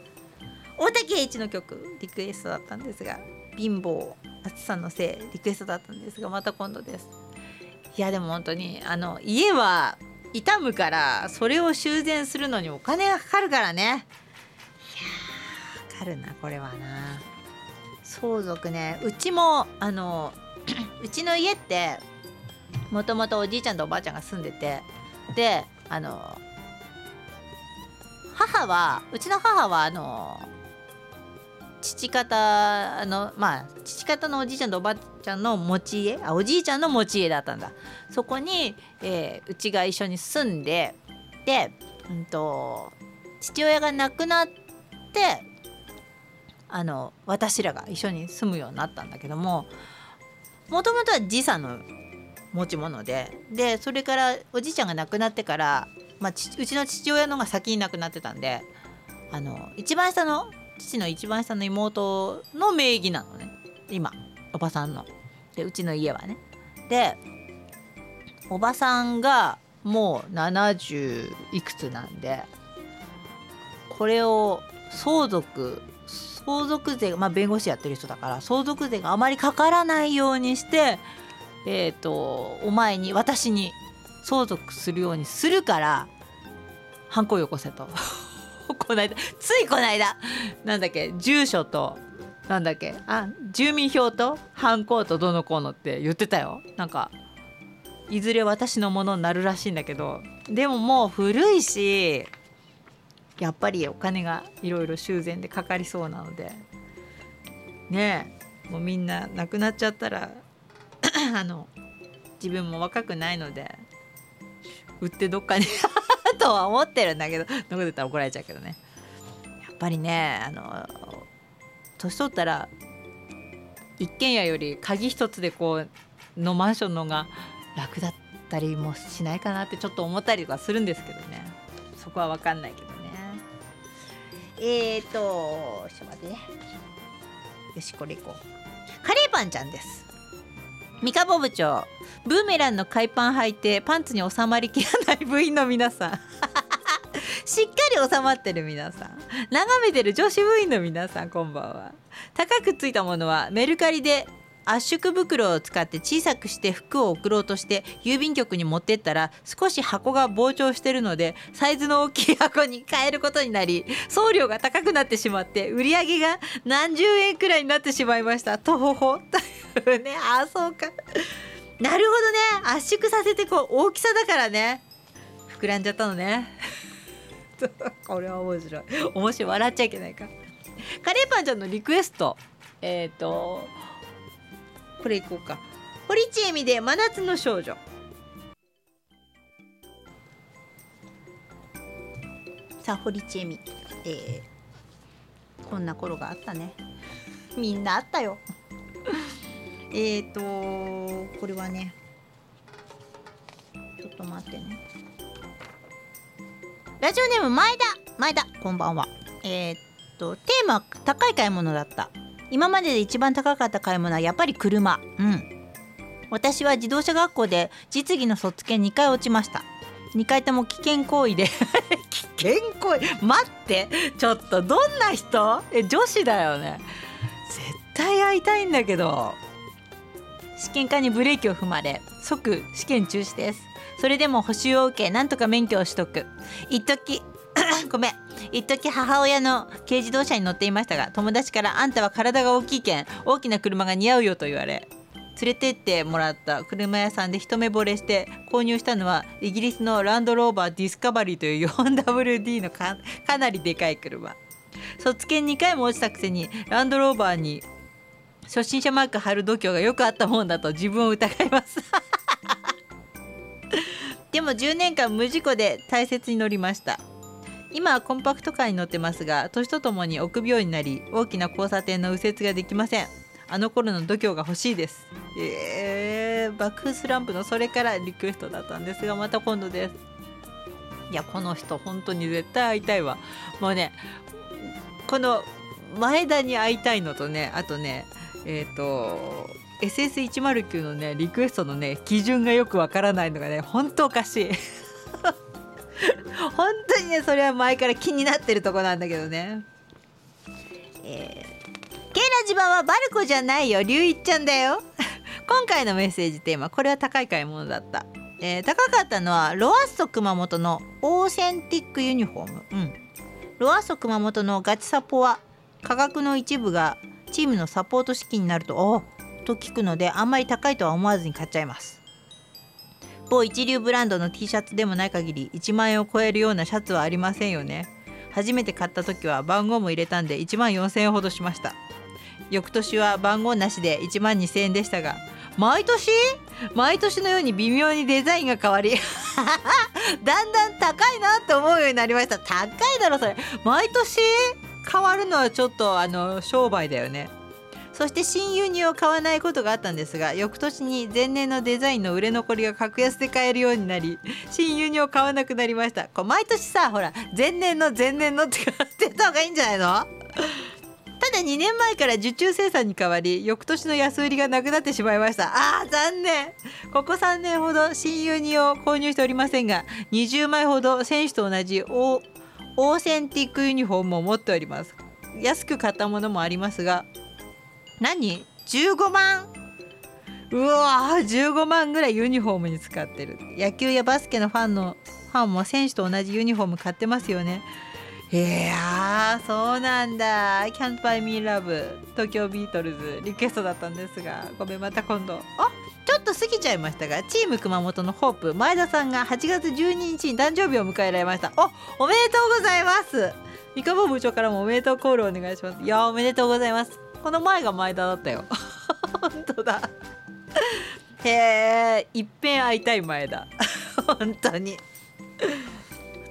[SPEAKER 1] 大竹栄一の曲リクエストだったんですが貧乏暑さのせいリクエストだったんですがまた今度です。いやでも本当にあの家は傷むからそれを修繕するのにお金がかかるからね。いやかかるなこれはな。相続ねうちもあの *clears throat* うちの家ってもともとおじいちゃんとおばあちゃんが住んでてであの母はうちの母はあの父方のまあ父方のおじいちゃんとおばあちゃんの持ち家あおじいちゃんの持ち家だったんだ。そこに、えー、うちが一緒に住んでで、うんと、父親が亡くなってあの私らが一緒に住むようになったんだけどももともとは時差の持ち物ででそれからおじいちゃんが亡くなってから、まあ、うちの父親のが先に亡くなってたんであの一番下の父の一番下の妹の名義なのね今おばさんの。でうちの家はね。でおばさんがもう70いくつなんでこれを相続相続税まあ弁護士やってる人だから相続税があまりかからないようにしてえ、ー、とお前に私に相続するようにするからハンコよこせと。*laughs* こないだついこの間なんだっけ住所となんだっけあ住民票とハンコとどのこうのって言ってたよ。なんかいずれ私のものになるらしいんだけどでももう古いしやっぱりお金がいろいろ修繕でかかりそうなのでねえもうみんな亡くなっちゃったら *laughs* あの自分も若くないので売ってどっかに *laughs* とは思ってるんだけどどこでたら怒られちゃうけどね。やっぱりねあの年取ったら一軒家より鍵一つでこうのマンションのが楽だったりもしないかなってちょっと思ったりとかするんですけどね。そこは分かんないけどね。えーとちょっと待ってね。よしこれいこう。カレーパンちゃんです。三河部長ブーメランの海パン履いてパンツに収まりきらない部員の皆さん。*laughs* しっかり収まってる皆さん。眺めてる女子部員の皆さんこんばんは。高くついたものはメルカリで圧縮袋を使って小さくして服を送ろうとして郵便局に持ってったら少し箱が膨張してるのでサイズの大きい箱に変えることになり送料が高くなってしまって売り上げが何十円くらいになってしまいました。とほほ。*laughs* ねあそうか。なるほどね。圧縮させてこう大きさだからね。膨らんじゃったのね。*laughs* これは面白い。面白い。笑っちゃいけないか。カレーパンちゃんのリクエスト。えっ、ー、とこれいこうか。堀ちえみで真夏の少女。さあ堀ちえみ。えー、こんな頃があったね。みんなあったよ。えっとこれはねちょっと待ってね。ラジオネーム前田。前田こんばんは。えー、とテーマ高い買い物だった。今までで一番高かった買い物はやっぱり車。うん。私は自動車学校で実技の卒検2回落ちました。2回とも危険行為で。*laughs* 危険行為？待って。ちょっとどんな人？え女子だよね。絶対会いたいんだけど。試験官にブレーキを踏まれ即試験中止です。それでも補習を受けなんとか免許を取得。一時 *coughs* ごめん。一時母親の軽自動車に乗っていましたが友達から「あんたは体が大きいけん大きな車が似合うよ」と言われ連れてってもらった。車屋さんで一目惚れして購入したのはイギリスのランドローバーディスカバリーという 4WD のか、かなりでかい車。卒検2回も落ちたくせにランドローバーに初心者マーク貼る度胸がよくあったもんだと自分を疑います。*laughs* でも10年間無事故で大切に乗りました。今はコンパクトカーに乗ってますが年とともに臆病になり大きな交差点の右折ができません。あの頃の度胸が欲しいです。えー、爆風スランプのそれからリクエストだったんですがまた今度です。いやこの人本当に絶対会いたいわ。もうねこの前田に会いたいのとねあとねえっ、ー、と SS109 のねリクエストのね基準がよくわからないのがね本当おかしい。*laughs* 本当にねそれは前から気になってるとこなんだけどね。えー、ケイラジバはバルコじゃないよ。龍一ちゃんだよ。*laughs* 今回のメッセージテーマこれは高い買い物だった、えー、高かったのはロアッソ熊本のオーセンティックユニフォーム。うん。ロアッソ熊本のガチサポは価格の一部がチームのサポート資金になるとおと聞くのであんまり高いとは思わずに買っちゃいます。某一流ブランドの T シャツでもない限り1万円を超えるようなシャツはありませんよね。初めて買った時は番号も入れたんで1万4000円ほどしました。翌年は番号なしで1万2000円でしたが毎年？毎年のように微妙にデザインが変わり *laughs* だんだん高いなって思うようになりました。高いだろそれ。毎年？変わるのはちょっとあの商売だよね。そして新輸入を買わないことがあったんですが翌年に前年のデザインの売れ残りが格安で買えるようになり新輸入を買わなくなりました。こう毎年さほら前年の前年のって *laughs* 買ってた方がいいんじゃないの？ただ2年前から受注生産に変わり翌年の安売りがなくなってしまいました。あー残念。ここ3年ほど新輸入を購入しておりませんが20枚ほど選手と同じオーセンティックユニフォームを持っております。安く買ったものもありますが何 ?15 万？うわー15万ぐらいユニフォームに使ってる。野球やバスケのファンのファンも選手と同じユニフォーム買ってますよね。いやそうなんだ「キャンパイミーラブ東京ビートルズリクエストだったんですがごめんまた今度。あちょっと過ぎちゃいましたがチーム熊本のホープ前田さんが8月12日に誕生日を迎えられました。おおめでとうございます。三河部長からもおめでとうコールお願いします。いやおめでとうございます。この前が前田だったよ。*laughs* 本当だ。へえいっぺん会いたい前田。*laughs* 本当に。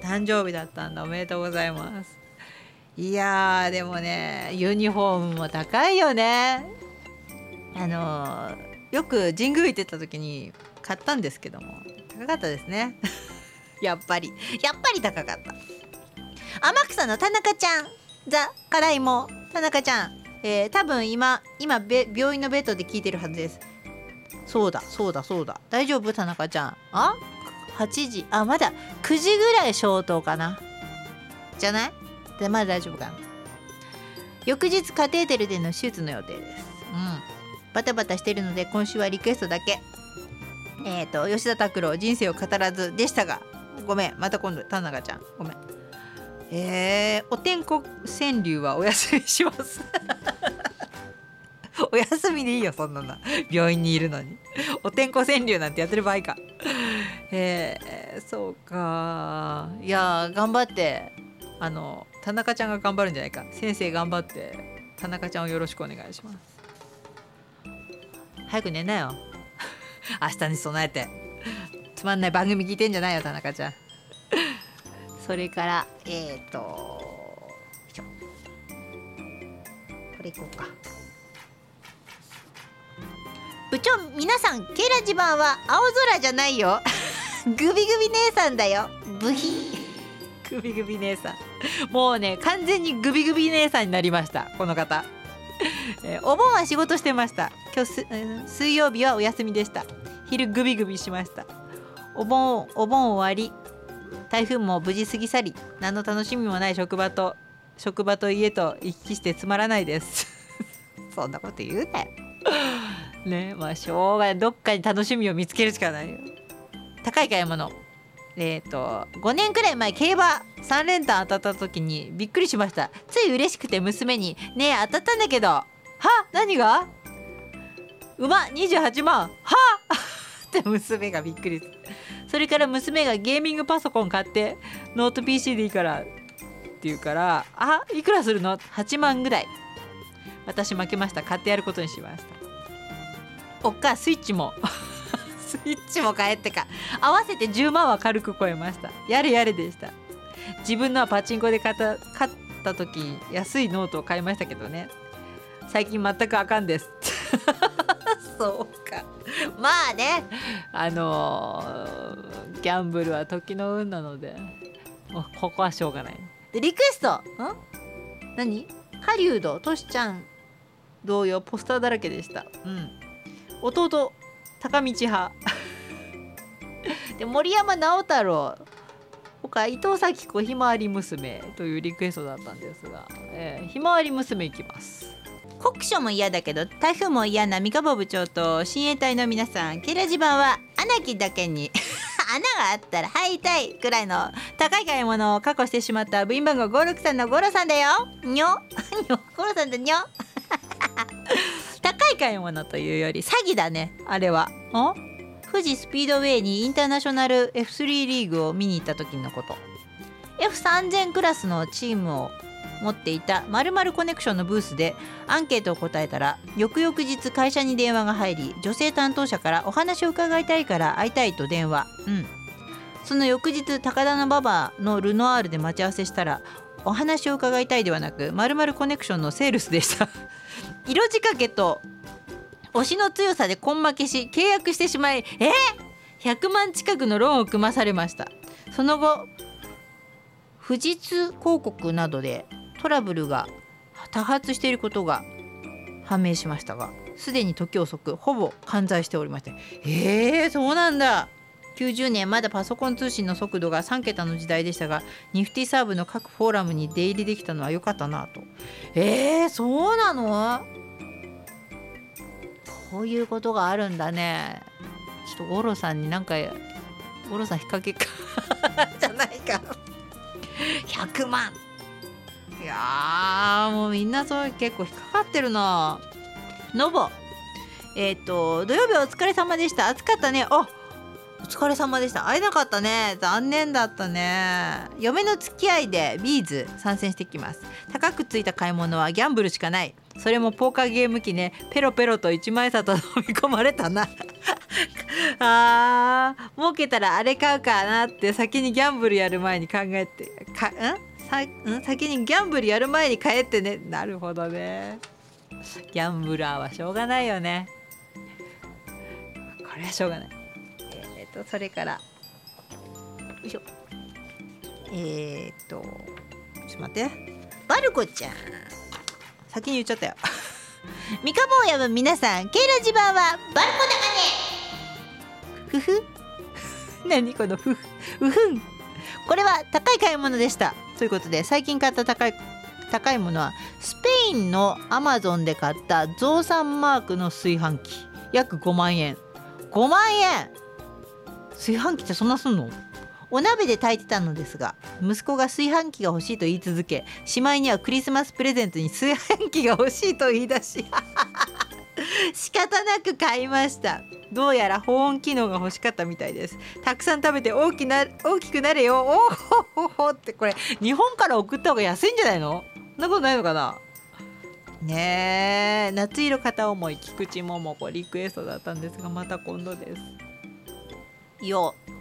[SPEAKER 1] 誕生日だったんだ。おめでとうございます。いやでもねユニフォームも高いよね。あのー、よく神宮行ってた時に買ったんですけども高かったですね。*laughs* やっぱり。やっぱり高かった。天草の田中ちゃん。ザ・辛いも。田中ちゃん。えー、多分今今病院のベッドで聞いてるはずです。そうだそうだそうだ。大丈夫？田中ちゃん。あ？8時。あまだ9時ぐらい消灯かな。じゃない？でまだ大丈夫かな。翌日カテーテルでの手術の予定です。うん。バタバタしてるので今週はリクエストだけ。えっ、ー、と吉田拓郎人生を語らずでしたがごめんまた今度田中ちゃん。ごめん。えー、お天候川柳はお休みします。*laughs* お休みでいいよそんなの。病院にいるのに。お天候川柳なんてやってる場合か。えー、そうか。いや頑張ってあの田中ちゃんが頑張るんじゃないか。先生頑張って田中ちゃんをよろしくお願いします。早く寝なよ。明日に備えて。つまんない番組聞いてんじゃないよ田中ちゃん。それからえっ、ー、とこれいこうか。部長皆さんケラジバンは青空じゃないよ。*laughs* グビグビ姉さんだよ。ブヒ。グビグビ姉さん。もうね完全にグビグビ姉さんになりましたこの方 *laughs* えーお盆は仕事してました。今日、えー水曜日はお休みでした。昼グビグビしました。お盆お盆終わり台風も無事過ぎ去り何の楽しみもない職場と職場と家と行き来してつまらないです。*laughs* そんなこと言うなよ。ねまあしょうがない。どっかに楽しみを見つけるしかないよ。高い買い物。えっ、と5年くらい前競馬3連単当たった時にびっくりしました。つい嬉しくて娘に「ねえ当たったんだけどは？何が？馬28万は？*laughs* って娘がびっくりする。それから娘がゲーミングパソコン買ってノート PC でいいからって言うから「あ？いくらするの ?8 万ぐらい」私負けました。買ってやることにしました。おっかスイッチも。*laughs* スイッチも買えってか合わせて10万は軽く超えました。やれやれでした。自分のはパチンコで買った買った時安いノートを買いましたけどね。最近全くあかんです。*laughs* そうか。まあね。あのーギャンブルは時の運なのでもうここはしょうがない。でリクエスト。ん？何？狩人としちゃん同様ポスターだらけでした。うん。弟高道派。*laughs* で森山直太朗。他伊藤咲子ひまわり娘というリクエストだったんですが、えーひまわり娘いきます。酷暑も嫌だけど台風も嫌な三河部長と親衛隊の皆さんケラジ版は穴木だけに *laughs* 穴があったら入りたいくらいの高い買い物を確保してしまった部員番号563のゴロさんだよ。にょにょゴロさんだにょ。*laughs* い買い物というより詐欺だね。あれは。ん富士スピードウェイにインターナショナル F3 リーグを見に行った時のこと。F3000 クラスのチームを持っていたまるコネクションのブースでアンケートを答えたら翌々日会社に電話が入り女性担当者からお話を伺いたいから会いたいと電話。うん。その翌日高田馬場のルノアールで待ち合わせしたらお話を伺いたいではなくまるコネクションのセールスでした。*laughs* 色仕掛けと推しの強さで根負けし契約してしまいえ？100万近くのローンを組まされました。その後富士通広告などでトラブルが多発していることが判明しましたがすでに時遅くほぼ完済しておりましてえー、そうなんだ。90年まだパソコン通信の速度が3桁の時代でしたがニフティサーブの各フォーラムに出入りできたのは良かったなと。えー、そうなの？こういうことがあるんだね。ちょっと五郎さんになんか五郎さん引っ掛けか。*laughs* じゃないか。100万。いやーもうみんなそう結構引っかかってるな。ノボ。えっ、と土曜日お疲れ様でした。暑かったね。あお疲れ様でした。会えなかったね。残念だったね。嫁の付き合いでビーズ参戦してきます。高くついた買い物はギャンブルしかない。それもポーカーゲーム機ね。ペロペロと一枚札を飲み込まれたな。*laughs* あー儲けたらあれ買うかなって先にギャンブルやる前に考えてかん？ん？先にギャンブルやる前に帰ってね。なるほどね。ギャンブラーはしょうがないよね。これはしょうがない、とそれから。よいしょ。えっ、とちょっと待って。バルコちゃん。先に言っちゃったよ。*laughs* 三日坊やの皆さんケイラジバーはバルコだかね。ふふ。*laughs* 何このふふうふん。これは高い買い物でした。ということで最近買った高い高いものはスペインのアマゾンで買った増産マークの炊飯器。約5万円。5万円。炊飯器ってそんなすんの？お鍋で炊いてたのですが息子が炊飯器が欲しいと言い続けしまいにはクリスマスプレゼントに炊飯器が欲しいと言い出し *laughs* 仕方なく買いました。どうやら保温機能が欲しかったみたいです。たくさん食べて大きな大きくなれよ。おーほほほってこれ日本から送った方が安いんじゃないの？そんなことないのかな？ねえ夏色片思い菊池桃子リクエストだったんですがまた今度です。いや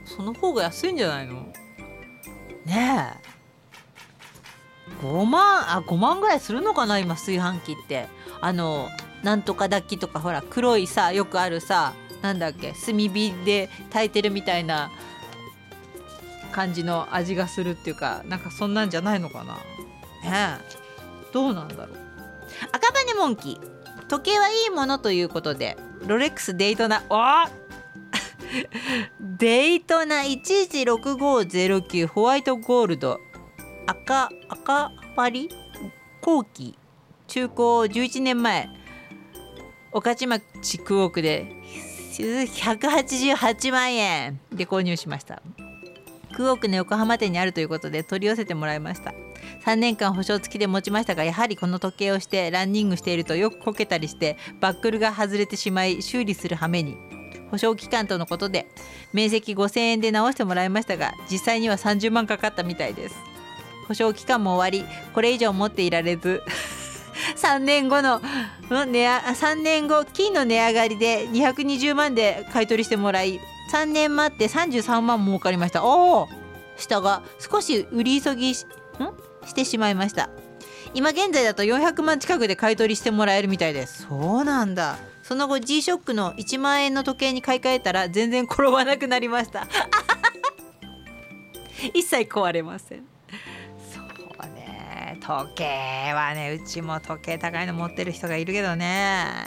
[SPEAKER 1] その方が安いんじゃないの？ねえ。5万あ5万ぐらいするのかな今炊飯器って。あのなんとか炊きとかほら黒いさよくあるさなんだっけ炭火で炊いてるみたいな感じの味がするっていうかなんかそんなんじゃないのかな？ねえ。どうなんだろう？赤羽モンキー。時計はいいものということでロレックスデイトナ。お *laughs* デイトナ116509ホワイトゴールド。赤赤割後期。中古11年前。御徒町クオークで188万円。で購入しました。クオークの横浜店にあるということで取り寄せてもらいました。3年間保証付きで持ちましたがやはりこの時計をしてランニングしているとよくこけたりしてバックルが外れてしまい修理する羽目に。保証期間とのことで面積5000円で直してもらいましたが実際には30万かかったみたいです。保証期間も終わりこれ以上持っていられず *laughs* 3年後の、値3年後金の値上がりで220万で買い取りしてもらい3年待って33万儲かりました。おお下が少し売り急ぎしんしてしまいました。今現在だと400万近くで買い取りしてもらえるみたいです。そうなんだ。その後 G-SHOCK の1万円の時計に買い替えたら全然転ばなくなりました。*laughs* 一切壊れません。そうね。時計はねうちも時計高いの持ってる人がいるけどね。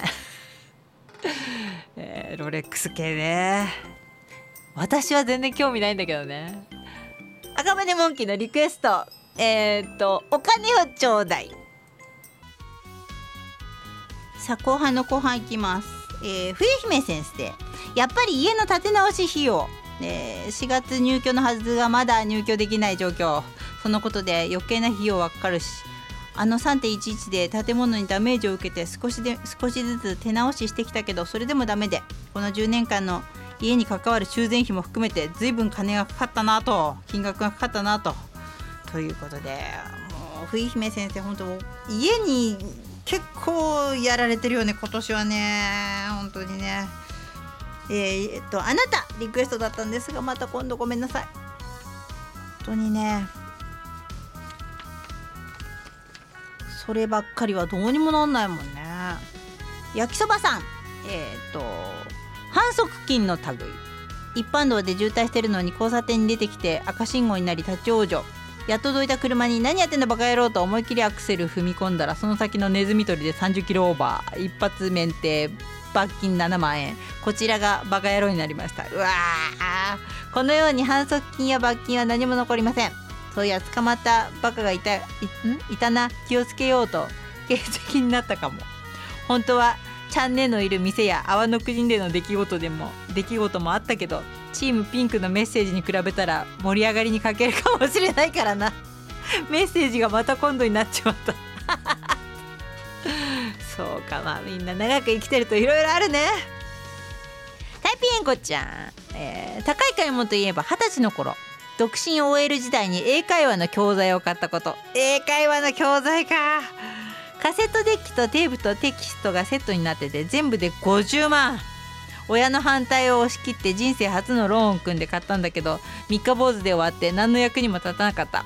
[SPEAKER 1] *laughs* えー、ロレックス系ね。私は全然興味ないんだけどね。赤羽モンキーのリクエスト。えー、っとお金をちょうだいさあ後半の後半いきます、えー、冬姫先生。やっぱり家の建て直し費用、えー、4月入居のはずがまだ入居できない状況。そのことで余計な費用はかかるし。あの3.11で建物にダメージを受けて少しで少しずつ手直ししてきたけどそれでもダメで。この10年間の家に関わる修繕費も含めて随分金がかかったなと。金額がかかったなと。ということでもう冬姫先生本当家に結構やられてるよね今年はね。本当にね。えー、っとあなたリクエストだったんですがまた今度ごめんなさい。本当にね。そればっかりはどうにもなんないもんね。焼きそばさん。えー、っと反則金の類。一般道で渋滞してるのに交差点に出てきて赤信号になり立ち往生。やっとどいた車に何やってんだバカ野郎と思いっきりアクセル踏み込んだらその先のネズミ捕りで30キロオーバー。一発免停。罰金7万円。こちらがバカ野郎になりました。うわー。このように反則金や罰金は何も残りません。そういや捕まったバカがいたいいたな。気をつけようと刑責になったかも。本当はチャンネルのいる店や泡の国での出来事でも出来事もあったけどチームピンクのメッセージに比べたら盛り上がりに欠けるかもしれないからな。*laughs* メッセージがまた今度になっちまった。*laughs* そうかまあみんな長く生きてるといろいろあるね。タイピエンコちゃん、えー、高い買い物といえば二十歳の頃独身 OL 時代に英会話の教材を買ったこと。英会話の教材か。カセットデッキとテープとテキストがセットになってて全部で50万。親の反対を押し切って人生初のローンを組んで買ったんだけど三日坊主で終わって何の役にも立たなかった。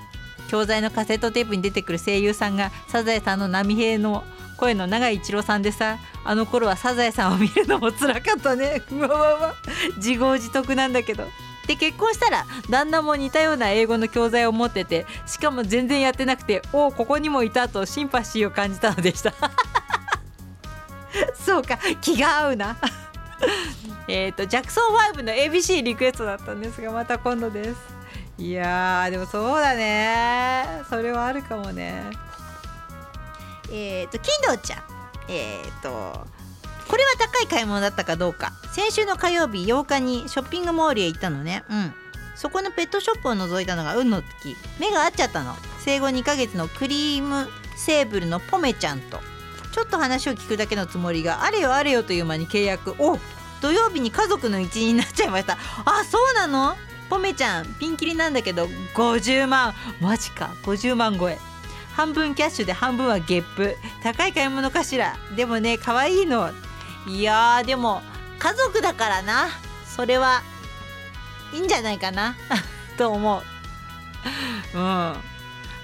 [SPEAKER 1] 教材のカセットテープに出てくる声優さんがサザエさんの波平の声の永井一郎さんでさあの頃はサザエさんを見るのも辛かったね。うわわわ。自業自得なんだけど。で結婚したら旦那も似たような英語の教材を持っててしかも全然やってなくておおここにもいたとシンパシーを感じたのでした。*laughs* そうか気が合うな。*laughs* えっとジャクソン5の ABC リクエストだったんですがまた今度です。いやでもそうだね。それはあるかもね。えっ、ー、と金堂ちゃん。えっ、ー、とこれは高い買い物だったかどうか。先週の火曜日8日にショッピングモールへ行ったのね。うん。そこのペットショップを覗いたのが運の月。目が合っちゃったの。生後2ヶ月のクリームセーブルのポメちゃんと。ちょっと話を聞くだけのつもりがあれよあれよという間に契約。お土曜日に家族の一員になっちゃいました。あそうなの？ポメちゃんピンキリなんだけど50万。マジか。50万超え。半分キャッシュで半分はゲップ。高い買い物かしら？でもね可愛いの。いやでも家族だからな。それはいいんじゃないかな？*laughs* と思う。うん。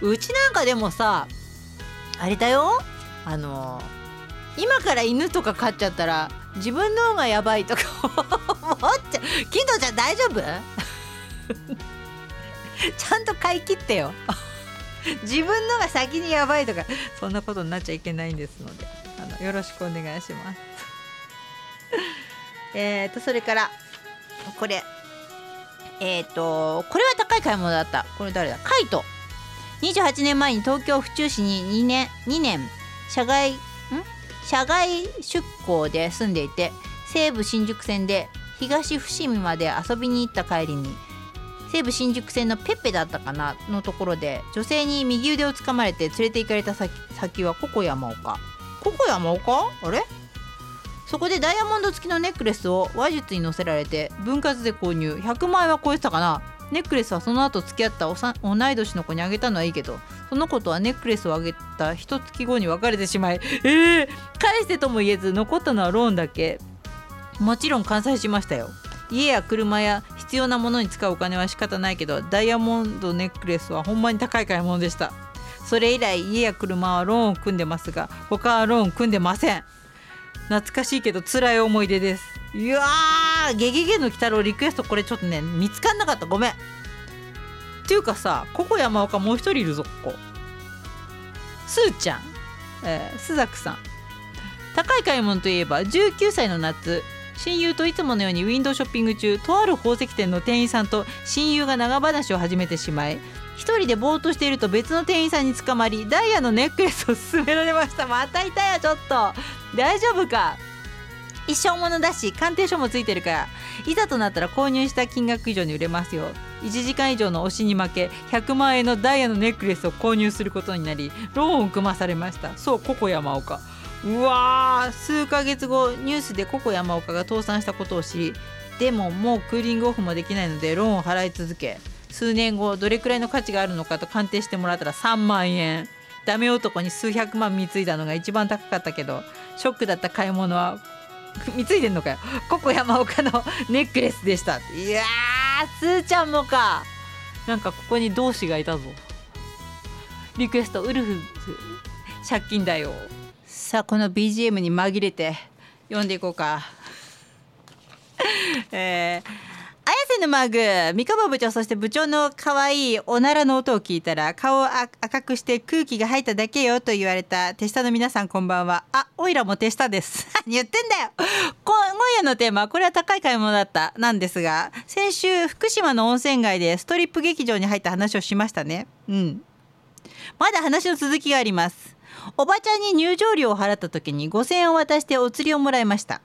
[SPEAKER 1] うちなんかでもさあれだよ。あの今から犬とか飼っちゃったら自分の方がやばいとか *laughs* 思っちゃう。キドちゃん大丈夫？*laughs* ちゃんと買い切ってよ。*laughs* 自分のが先にやばいとかそんなことになっちゃいけないんですのであのよろしくお願いします。えっとそれからこれ。えっ、とこれは高い買い物だった。これ誰だ？カイト。28年前に東京府中市に2年2年。社外ん？社外出向で住んでいて西武新宿線で東伏見まで遊びに行った帰りに西武新宿線のペッペだったかなのところで女性に右腕をつかまれて連れて行かれた先はココ山岡ココ山岡あれ？そこでダイヤモンド付きのネックレスを話術に乗せられて分割で購入。100万円は超えてたかな？ネックレスはその後付き合ったおさ同い年の子にあげたのはいいけどその子とはネックレスをあげた一月後に別れてしまいえー、返してとも言えず残ったのはローンだけ。もちろん完済しましたよ。家や車や必要なものに使うお金は仕方ないけどダイヤモンドネックレスはほんまに高い買い物でした。それ以来家や車はローンを組んでますが他はローン組んでません。懐かしいけど辛い思い出です。いやーゲゲゲの鬼太郎リクエストこれちょっとね見つかんなかった。ごめん。っていうかさここ山岡もう一人いるぞここ。すーちゃん、えー、スザクさん。高い買い物といえば19歳の夏。親友といつものようにウィンドウショッピング中とある宝石店の店員さんと親友が長話を始めてしまい一人でぼーっとしていると別の店員さんに捕まりダイヤのネックレスを勧められました。またいたよちょっと。大丈夫か？一生ものだし鑑定書もついてるからいざとなったら購入した金額以上に売れますよ。1時間以上の推しに負け100万円のダイヤのネックレスを購入することになりローンを組まされました。そうココ山岡うわー数ヶ月後ニュースでココ山岡が倒産したことを知りでももうクーリングオフもできないのでローンを払い続け数年後どれくらいの価値があるのかと鑑定してもらったら3万円。ダメ男に数百万貢いだのが一番高かったけどショックだった買い物は貢いでんのかよ。ココ山岡のネックレスでした。いやーすーちゃんもか。なんかここに同志がいたぞ。リクエストウルフ借金だよ。さあこの BGM に紛れて読んでいこうか。*laughs* えー綾瀬のマグ三河部長そして部長の可愛いおならの音を聞いたら顔を赤くして空気が入っただけよと言われた手下の皆さんこんばんは。あおいらも手下です。*laughs* 言ってんだよ。今夜のテーマこれは高い買い物だったなんですが先週福島の温泉街でストリップ劇場に入った話をしましたね。うん。まだ話の続きがあります。おばちゃんに入場料を払った時に5000円を渡してお釣りをもらいました。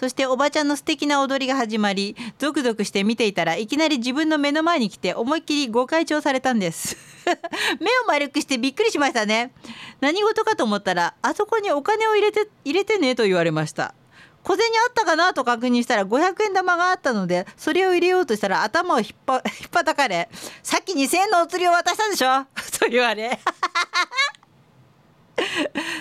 [SPEAKER 1] そしておばちゃんの素敵な踊りが始まりゾクゾクして見ていたらいきなり自分の目の前に来て思いっきりご開帳されたんです。*laughs* 目を丸くしてびっくりしましたね。何事かと思ったらあそこにお金を入れて入れてねと言われました。小銭あったかなと確認したら500円玉があったのでそれを入れようとしたら頭をひっぱ *laughs* ひっぱたかれさっき2000円のお釣りを渡したでしょ？*laughs* と言われ。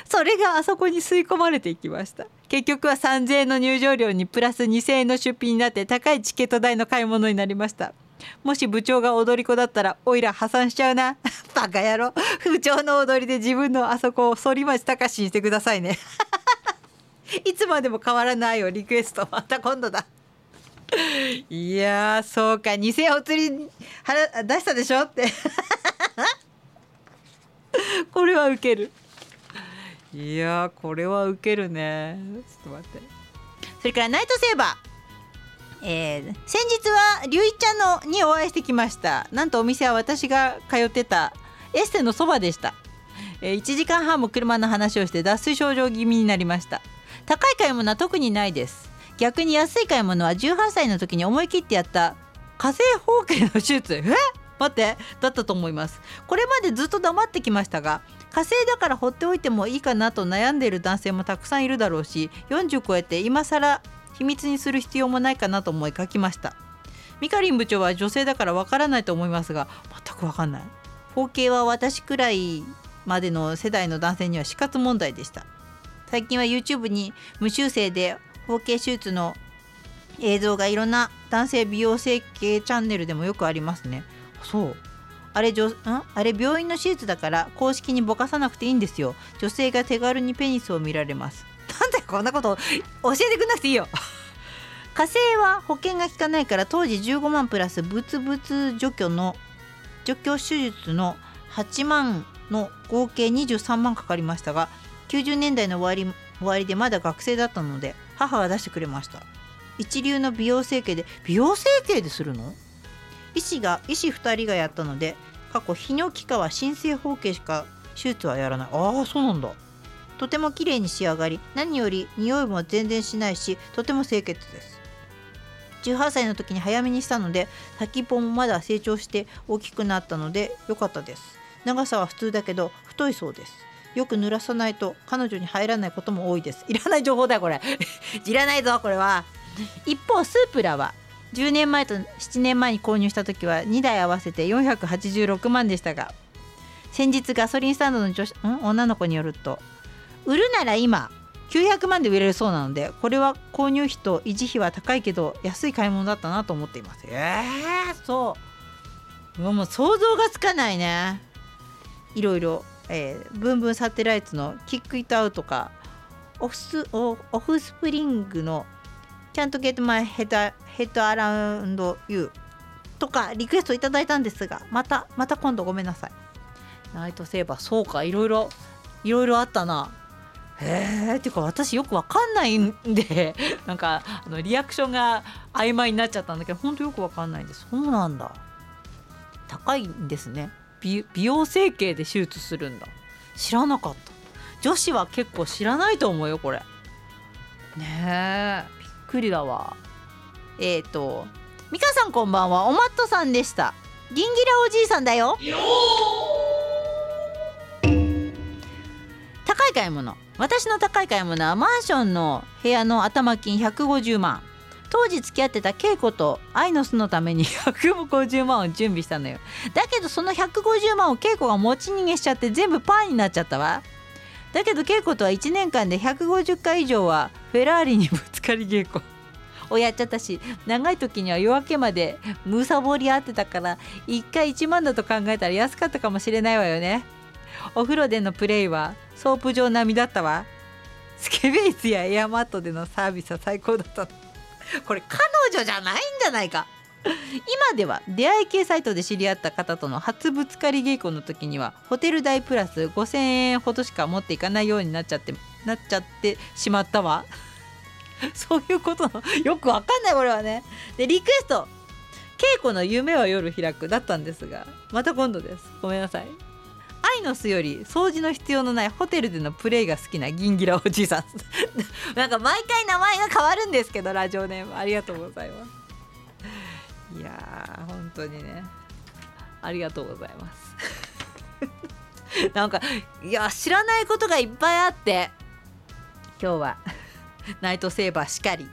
[SPEAKER 1] それがあそこに吸い込まれていきました。結局は3000円の入場料にプラス2000円の出費になって高いチケット代の買い物になりました。もし部長が踊り子だったらおいら破産しちゃうな。*laughs* バカ野郎。部長の踊りで自分のあそこを反町隆史にしてくださいね。*laughs* いつまでも変わらないよリクエスト。また今度だ。いやそうか。2000円お釣り出したでしょ？って。これはウケる。いやこれはウケるね。ちょっと待って。それからナイトセーバー。えー、先日は龍一ちゃんのにお会いしてきました。なんとお店は私が通ってたエステのそばでした、え、1時間半も車の話をして脱水症状気味になりました。高い買い物は特にないです。逆に安い買い物は18歳の時に思い切ってやった火星包茎の手術。え？待って。だったと思います。これまでずっと黙ってきましたが火星だから放っておいてもいいかなと悩んでいる男性もたくさんいるだろうし40超えて今更秘密にする必要もないかなと思い書きました。ミカリン部長は女性だからわからないと思いますが全くわかんない。包茎は私くらいまでの世代の男性には死活問題でした。最近は YouTube に無修正で包茎手術の映像がいろんな男性美容整形チャンネルでもよくありますね。そう。あれん？あれ病院の手術だから公式にぼかさなくていいんですよ。女性が手軽にペニスを見られます。*laughs* なんでこんなこと教えてくんなくていいよ。*laughs* 火星は保険が効かないから当時15万プラスブツブツ除去の除去手術の8万の合計23万かかりましたが90年代の終わり終わりでまだ学生だったので母が出してくれました。一流の美容整形で美容整形でするの？医師が医師2人がやったので過去泌尿器科は新生包茎しか手術はやらない。ああそうなんだ。とても綺麗に仕上がり何より匂いも全然しないしとても清潔です。18歳の時に早めにしたので先っぽもまだ成長して大きくなったので良かったです。長さは普通だけど太いそうです。よく濡らさないと彼女に入らないことも多いです。いらない情報だよこれ。*laughs* いらないぞこれは。一方スープラは10年前と7年前に購入した時は2台合わせて486万でしたが先日ガソリンスタンドの女子ん？女の子によると売るなら今900万で売れるそうなのでこれは購入費と維持費は高いけど安い買い物だったなと思っています。えー、そう。もう想像がつかないね。いろいろ、えー、ブンブンサテライトのキックイットアウトかオフスオフスプリングのちゃんとゲットマイヘッドヘッドアラウンドユーとかリクエストいただいたんですがまたまた今度ごめんなさい。ナイトセーバーそうかいろいろいろいろあったな。へえっていうか私よくわかんないんで *laughs* なんかあのリアクションが曖昧になっちゃったんだけどほんとよくわかんないです。そうなんだ。高いんですね。美容整形で手術するんだ。知らなかった。女子は結構知らないと思うよこれ。ねえくりだわ。えっ、ー、と美香さんこんばんは。おまっとさんでした。ギンギラおじいさんだよ。高い買い物。私の高い買い物はマンションの部屋の頭金150万。当時付き合ってた恵子と愛の巣のために *laughs* 150万を準備したのよ。だけどその150万を恵子が持ち逃げしちゃって全部パーになっちゃったわ。だけど恵子とは1年間で150回以上はフェラーリにぶつかり稽古。をやっちゃったし長い時には夜明けまでむさぼり合ってたから1回1万だと考えたら安かったかもしれないわよね。お風呂でのプレイはソープ嬢並みだったわ。スケベイスやエアマットでのサービスは最高だったこれ彼女じゃないんじゃないか。今では出会い系サイトで知り合った方との初ぶつかり稽古の時にはホテル代プラス5,000円ほどしか持っていかないようになっちゃってなっちゃってしまったわ。*laughs* そういうことのよくわかんないこれはね。でリクエスト。稽古の夢は夜開くだったんですがまた今度です。ごめんなさい。愛の巣より掃除の必要のないホテルでのプレイが好きなギンギラおじいさん。*laughs* なんか毎回名前が変わるんですけどラジオネーム。ありがとうございます。いやー本当にね。ありがとうございます。*laughs* なんかいや知らないことがいっぱいあって。今日は。*laughs* ナイトセーバーしかり。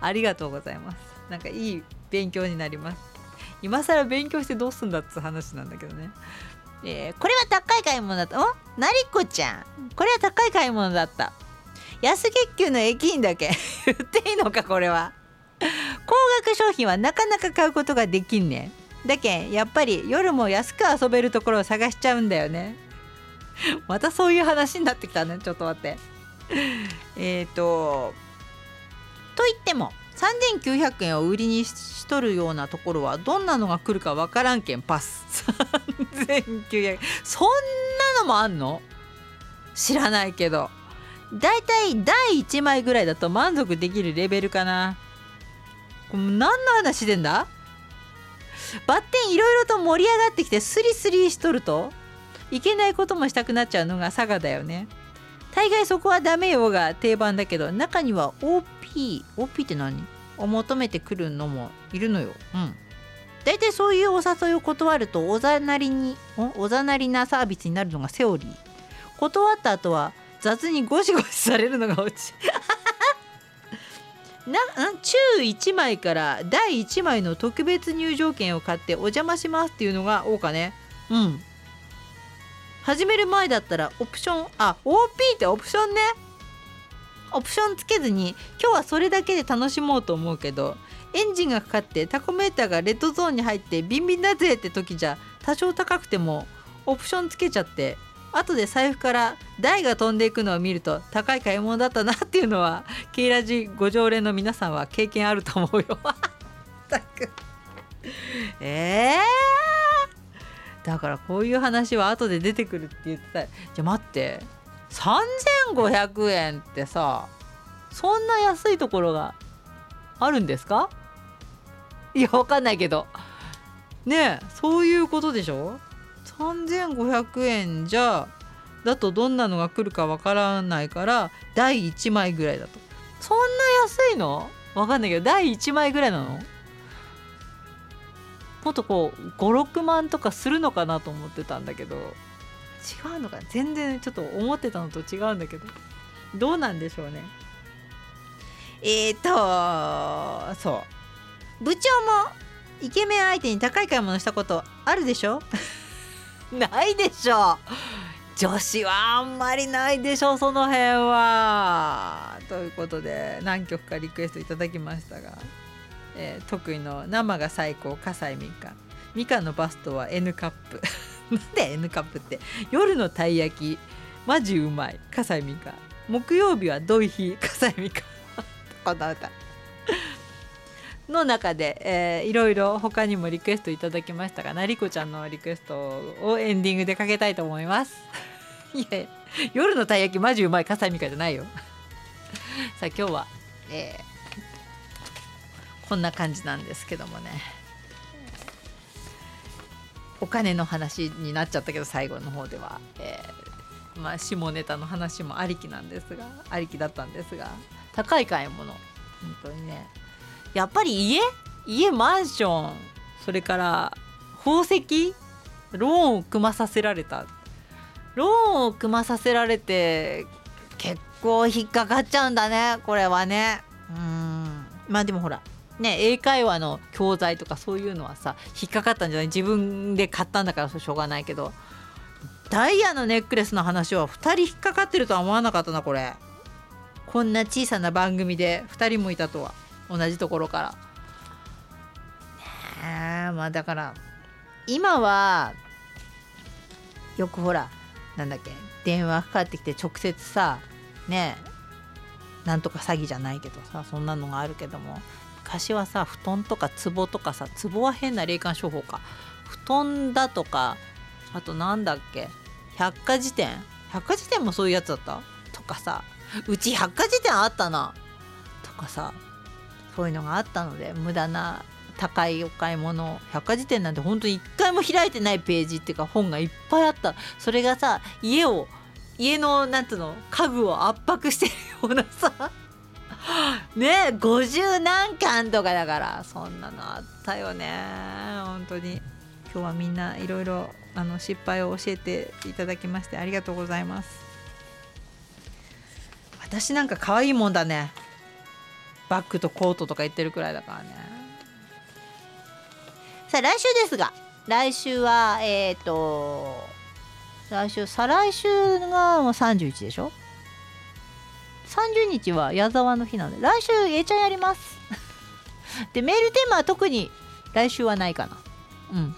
[SPEAKER 1] ありがとうございます。なんかいい勉強になります。今更勉強してどうすんだって話なんだけどね。えー、これは高い買い物だった。お？なりこちゃん。これは高い買い物だった。安月給の駅員だけ。*laughs* 言っていいのかこれは。*laughs* 高額商品はなかなか買うことができんねん。だけんやっぱり夜も安く遊べるところを探しちゃうんだよね。*laughs* またそういう話になってきたね。ちょっと待って。*laughs* えっとと言っても3900円を売りにしとるようなところはどんなのが来るかわからんけん。パス。3900円。そんなのもあんの？知らないけど。だいたい第1枚ぐらいだと満足できるレベルかな。何の話でんだ？バッテンいろいろと盛り上がってきてスリスリしとるといけないこともしたくなっちゃうのが佐賀だよね。大概そこはダメよが定番だけど中には OP OP って何？を求めてくるのもいるのよ。うん。大体そういうお誘いを断るとおざなりにおざなりなサービスになるのがセオリー。断った後は雑にゴシゴシされるのが落ちな中1枚から第1枚の特別入場券を買ってお邪魔しますっていうのが多かね。うん。始める前だったらオプションあ OP ってオプションね。オプションつけずに今日はそれだけで楽しもうと思うけどエンジンがかかってタコメーターがレッドゾーンに入ってビンビンだぜって時じゃ多少高くてもオプションつけちゃって後で財布から台が飛んでいくのを見ると高い買い物だったなっていうのはケイラジご常連の皆さんは経験あると思うよ。*laughs* えー、だからこういう話は後で出てくるって言ってた。じゃあ待って。3500円ってさそんな安いところがあるんですか？いやわかんないけど。ねえそういうことでしょ？3500円じゃだとどんなのが来るかわからないから第1枚ぐらいだと。そんな安いの？わかんないけど第1枚ぐらいなの？もっとこう56万とかするのかなと思ってたんだけど。違うのか全然ちょっと思ってたのと違うんだけど。どうなんでしょうね？えーとそう。部長もイケメン相手に高い買い物したことあるでしょ？ないでしょ。女子はあんまりないでしょその辺は。ということで何曲かリクエストいただきましたが、えー、得意の生が最高葛西みかん。みかんのバストは N カップ。*laughs* なんで N カップって？夜のたい焼きマジうまい。葛西みかん。木曜日は土井ひ葛西みかん。この歌の中で、えー、いろいろ他にもリクエストいただきましたがなりこちゃんのリクエストをエンディングでかけたいと思います。*laughs* いや夜のたい焼きマジうまい笠井美香じゃないよ。*laughs* さあ今日は、えー、こんな感じなんですけどもね。お金の話になっちゃったけど最後の方では、えー、まあ下ネタの話もありきなんですがありきだったんですが高い買い物。本当にね。やっぱり家？家マンション。それから宝石？ローンを組まさせられた。ローンを組まさせられて結構引っかかっちゃうんだねこれはね。うん。まあでもほらね英会話の教材とかそういうのはさ引っかかったんじゃない？自分で買ったんだからしょうがないけど。ダイヤのネックレスの話は2人引っかかってるとは思わなかったなこれ。こんな小さな番組で2人もいたとは。同じところから。ねえまあだから今はよくほらなんだっけ電話かかってきて直接さねえなんとか詐欺じゃないけどさそんなのがあるけども昔はさ布団とか壺とかさ壺は変な霊感商法か。布団だとかあとなんだっけ百科事典。百科事典もそういうやつだった？とかさうち百科事典あったな。とかさそういうのがあったので無駄な高いお買い物百科事典なんて本当に一回も開いてないページっていうか本がいっぱいあった。それがさ家を家のなんていうの家具を圧迫してるようなさ *laughs* ね50何巻とかだからそんなのあったよね。本当に。今日はみんないろいろあの失敗を教えていただきましてありがとうございます。私なんか可愛いもんだね。バッグとコートとか言ってるくらいだからね。さあ来週ですが。来週はえっ、ー、と来週再来週がもう31でしょ？30日は矢沢の日なので。来週 A ちゃんやります。*laughs* でメールテーマは特に来週はないかな。うん。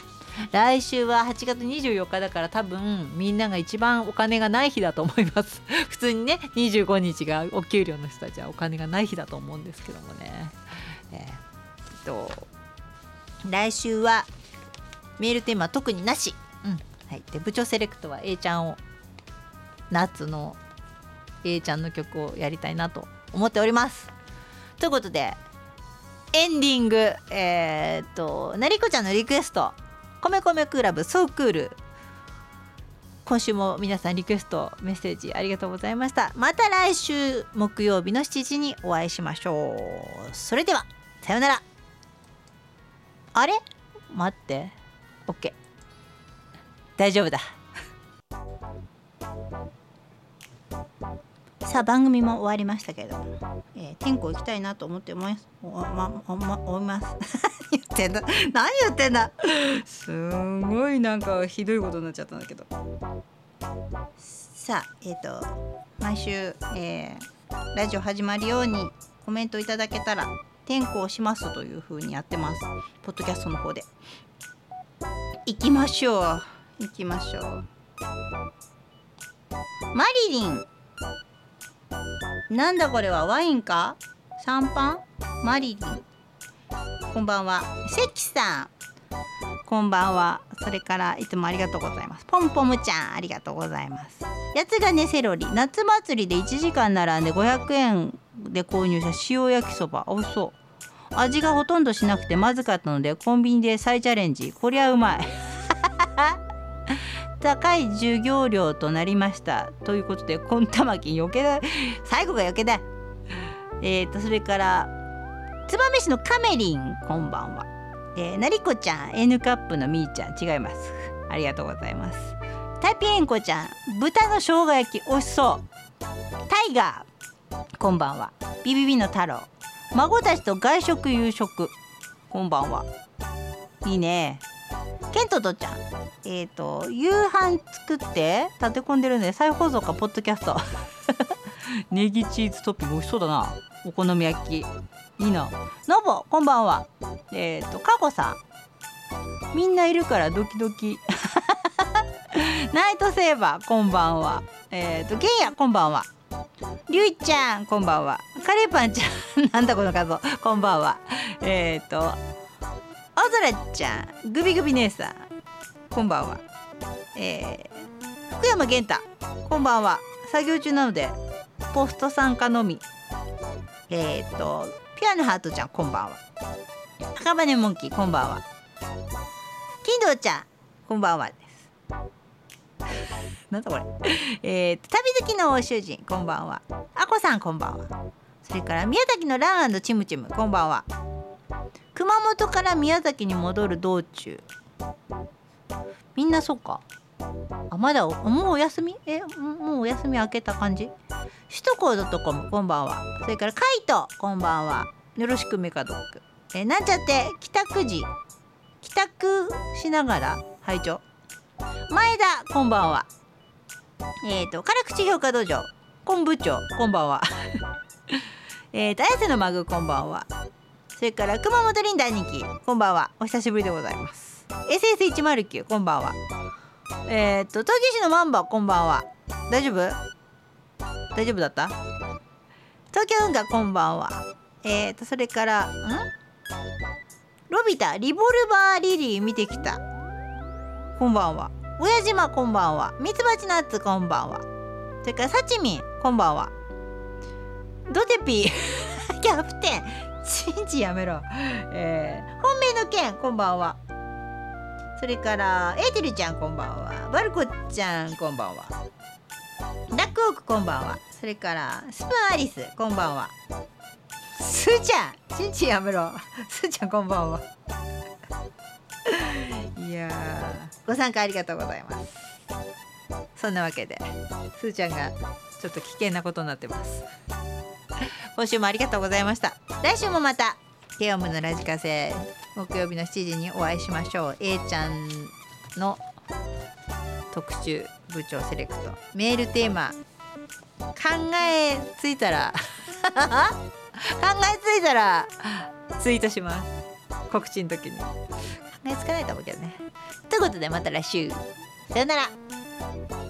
[SPEAKER 1] 来週は8月24日だから多分みんなが一番お金がない日だと思います。*laughs* 普通にね25日がお給料の人たちはお金がない日だと思うんですけどもね。えー、っと来週はメールテーマ特になし、うん。はい、で部長セレクトは A ちゃんを夏の A ちゃんの曲をやりたいなと思っております。ということでエンディングえー、っとなりこちゃんのリクエスト米米クラブソークール今週も皆さんリクエストメッセージありがとうございました。また来週木曜日の7時にお会いしましょう。それではさようなら。あれ？待って。OK 大丈夫だ。さあ番組も終わりましたけど、えー、天候行きたいなと思って思います。おまおま思います。*laughs* 言ってんだ？何言ってんだ？すごいなんかひどいことになっちゃったんだけど。さあえっ、ー、と毎週、えー、ラジオ始まるようにコメントいただけたら転校しますという風にやってます。ポッドキャストの方で。行きましょう。行きましょう。マリリン。なんだこれはワインか？シャンパン？マリリン。こんばんは。関さん。こんばんは。それからいつもありがとうございます。ポンポムちゃんありがとうございます。やつがねセロリ。夏祭りで1時間並んで500円で購入した塩焼きそば。美味しそう。味がほとんどしなくてまずかったのでコンビニで再チャレンジ。こりゃうまい。*laughs* 高い授業料となりました。ということでコンタマキン余計だ。*laughs* 最後が余計だ。えーとそれから燕市のカメリンこんばんは。えー、なりこちゃん N カップのみーちゃん違いますありがとうございます。タイピエンコちゃん豚の生姜焼き美味しそう。タイガーこんばんは。ビビビの太郎。孫たちと外食夕食こんばんは。いいね。ケントとちゃん。えっ、ー、と夕飯作って立て込んでるんで再放送かポッドキャスト。*laughs* ネギチーズトッピング美味しそうだな。お好み焼き。いいな。ノボこんばんは。えっ、ー、とカゴさん。みんないるからドキドキ。*laughs* ナイトセーバーこんばんは。えっ、ー、とゲンヤこんばんは。りゅういちゃんこんばんは。カレーパンちゃん *laughs* なんだこの画像。こんばんは。えっ、ー、と青空ちゃん。グビグビ姉さん。こんばんは。えー、福山源太。こんばんは。作業中なのでポスト参加のみ。えっ、とピアのハートちゃんこんばんは。赤羽モンキーこんばんは。金堂ちゃんこんばんはです。*laughs* なんだこれ。えー、旅好きの主人こんばんは。あこさんこんばんは。それから宮崎のランチムチムこんばんは。本から宮崎に戻る道中。みんなそうか。あまだもうお休み？えもうお休み明けた感じ？首都高ドットコムこんばんは。それからカイトこんばんは。よろしくメカドッグえなんちゃって帰宅時。帰宅しながら拝聴。前田こんばんは。えっ、ー、と辛口評価道場。昆布長こんばんは。*laughs* えっと綾瀬のマグこんばんは。それから熊本リンダ兄貴こんばんは。お久しぶりでございます。SS109 こんばんは。えっ、と東京市のマンバこんばんは。大丈夫？大丈夫だった？東京運河こんばんは。えーとそれからん？ロビタリボルバーリリー見てきた。こんばんは。親島こんばんは。ミツバチナッツこんばんは。それからサチミンこんばんは。ドテピー *laughs* キャプテン。チンチやめろ。えー、本命の剣こんばんは。それからエーテルちゃんこんばんは。バルコちゃんこんばんは。ダックオークこんばんは。それからスプーンアリスこんばんは。すーちゃんちんちんやめろ。すーちゃんこんばんは。いやご参加ありがとうございます。そんなわけですーちゃんがちょっと危険なことになってます。*laughs* 今週もありがとうございました。来週もまたケオムのラジカセ木曜日の7時にお会いしましょう。A ちゃんの特集部長セレクト。メールテーマ考えついたら *laughs* 考えついたらツイートします。告知の時に。考えつかないと思うけどね。ということでまた来週。さよなら。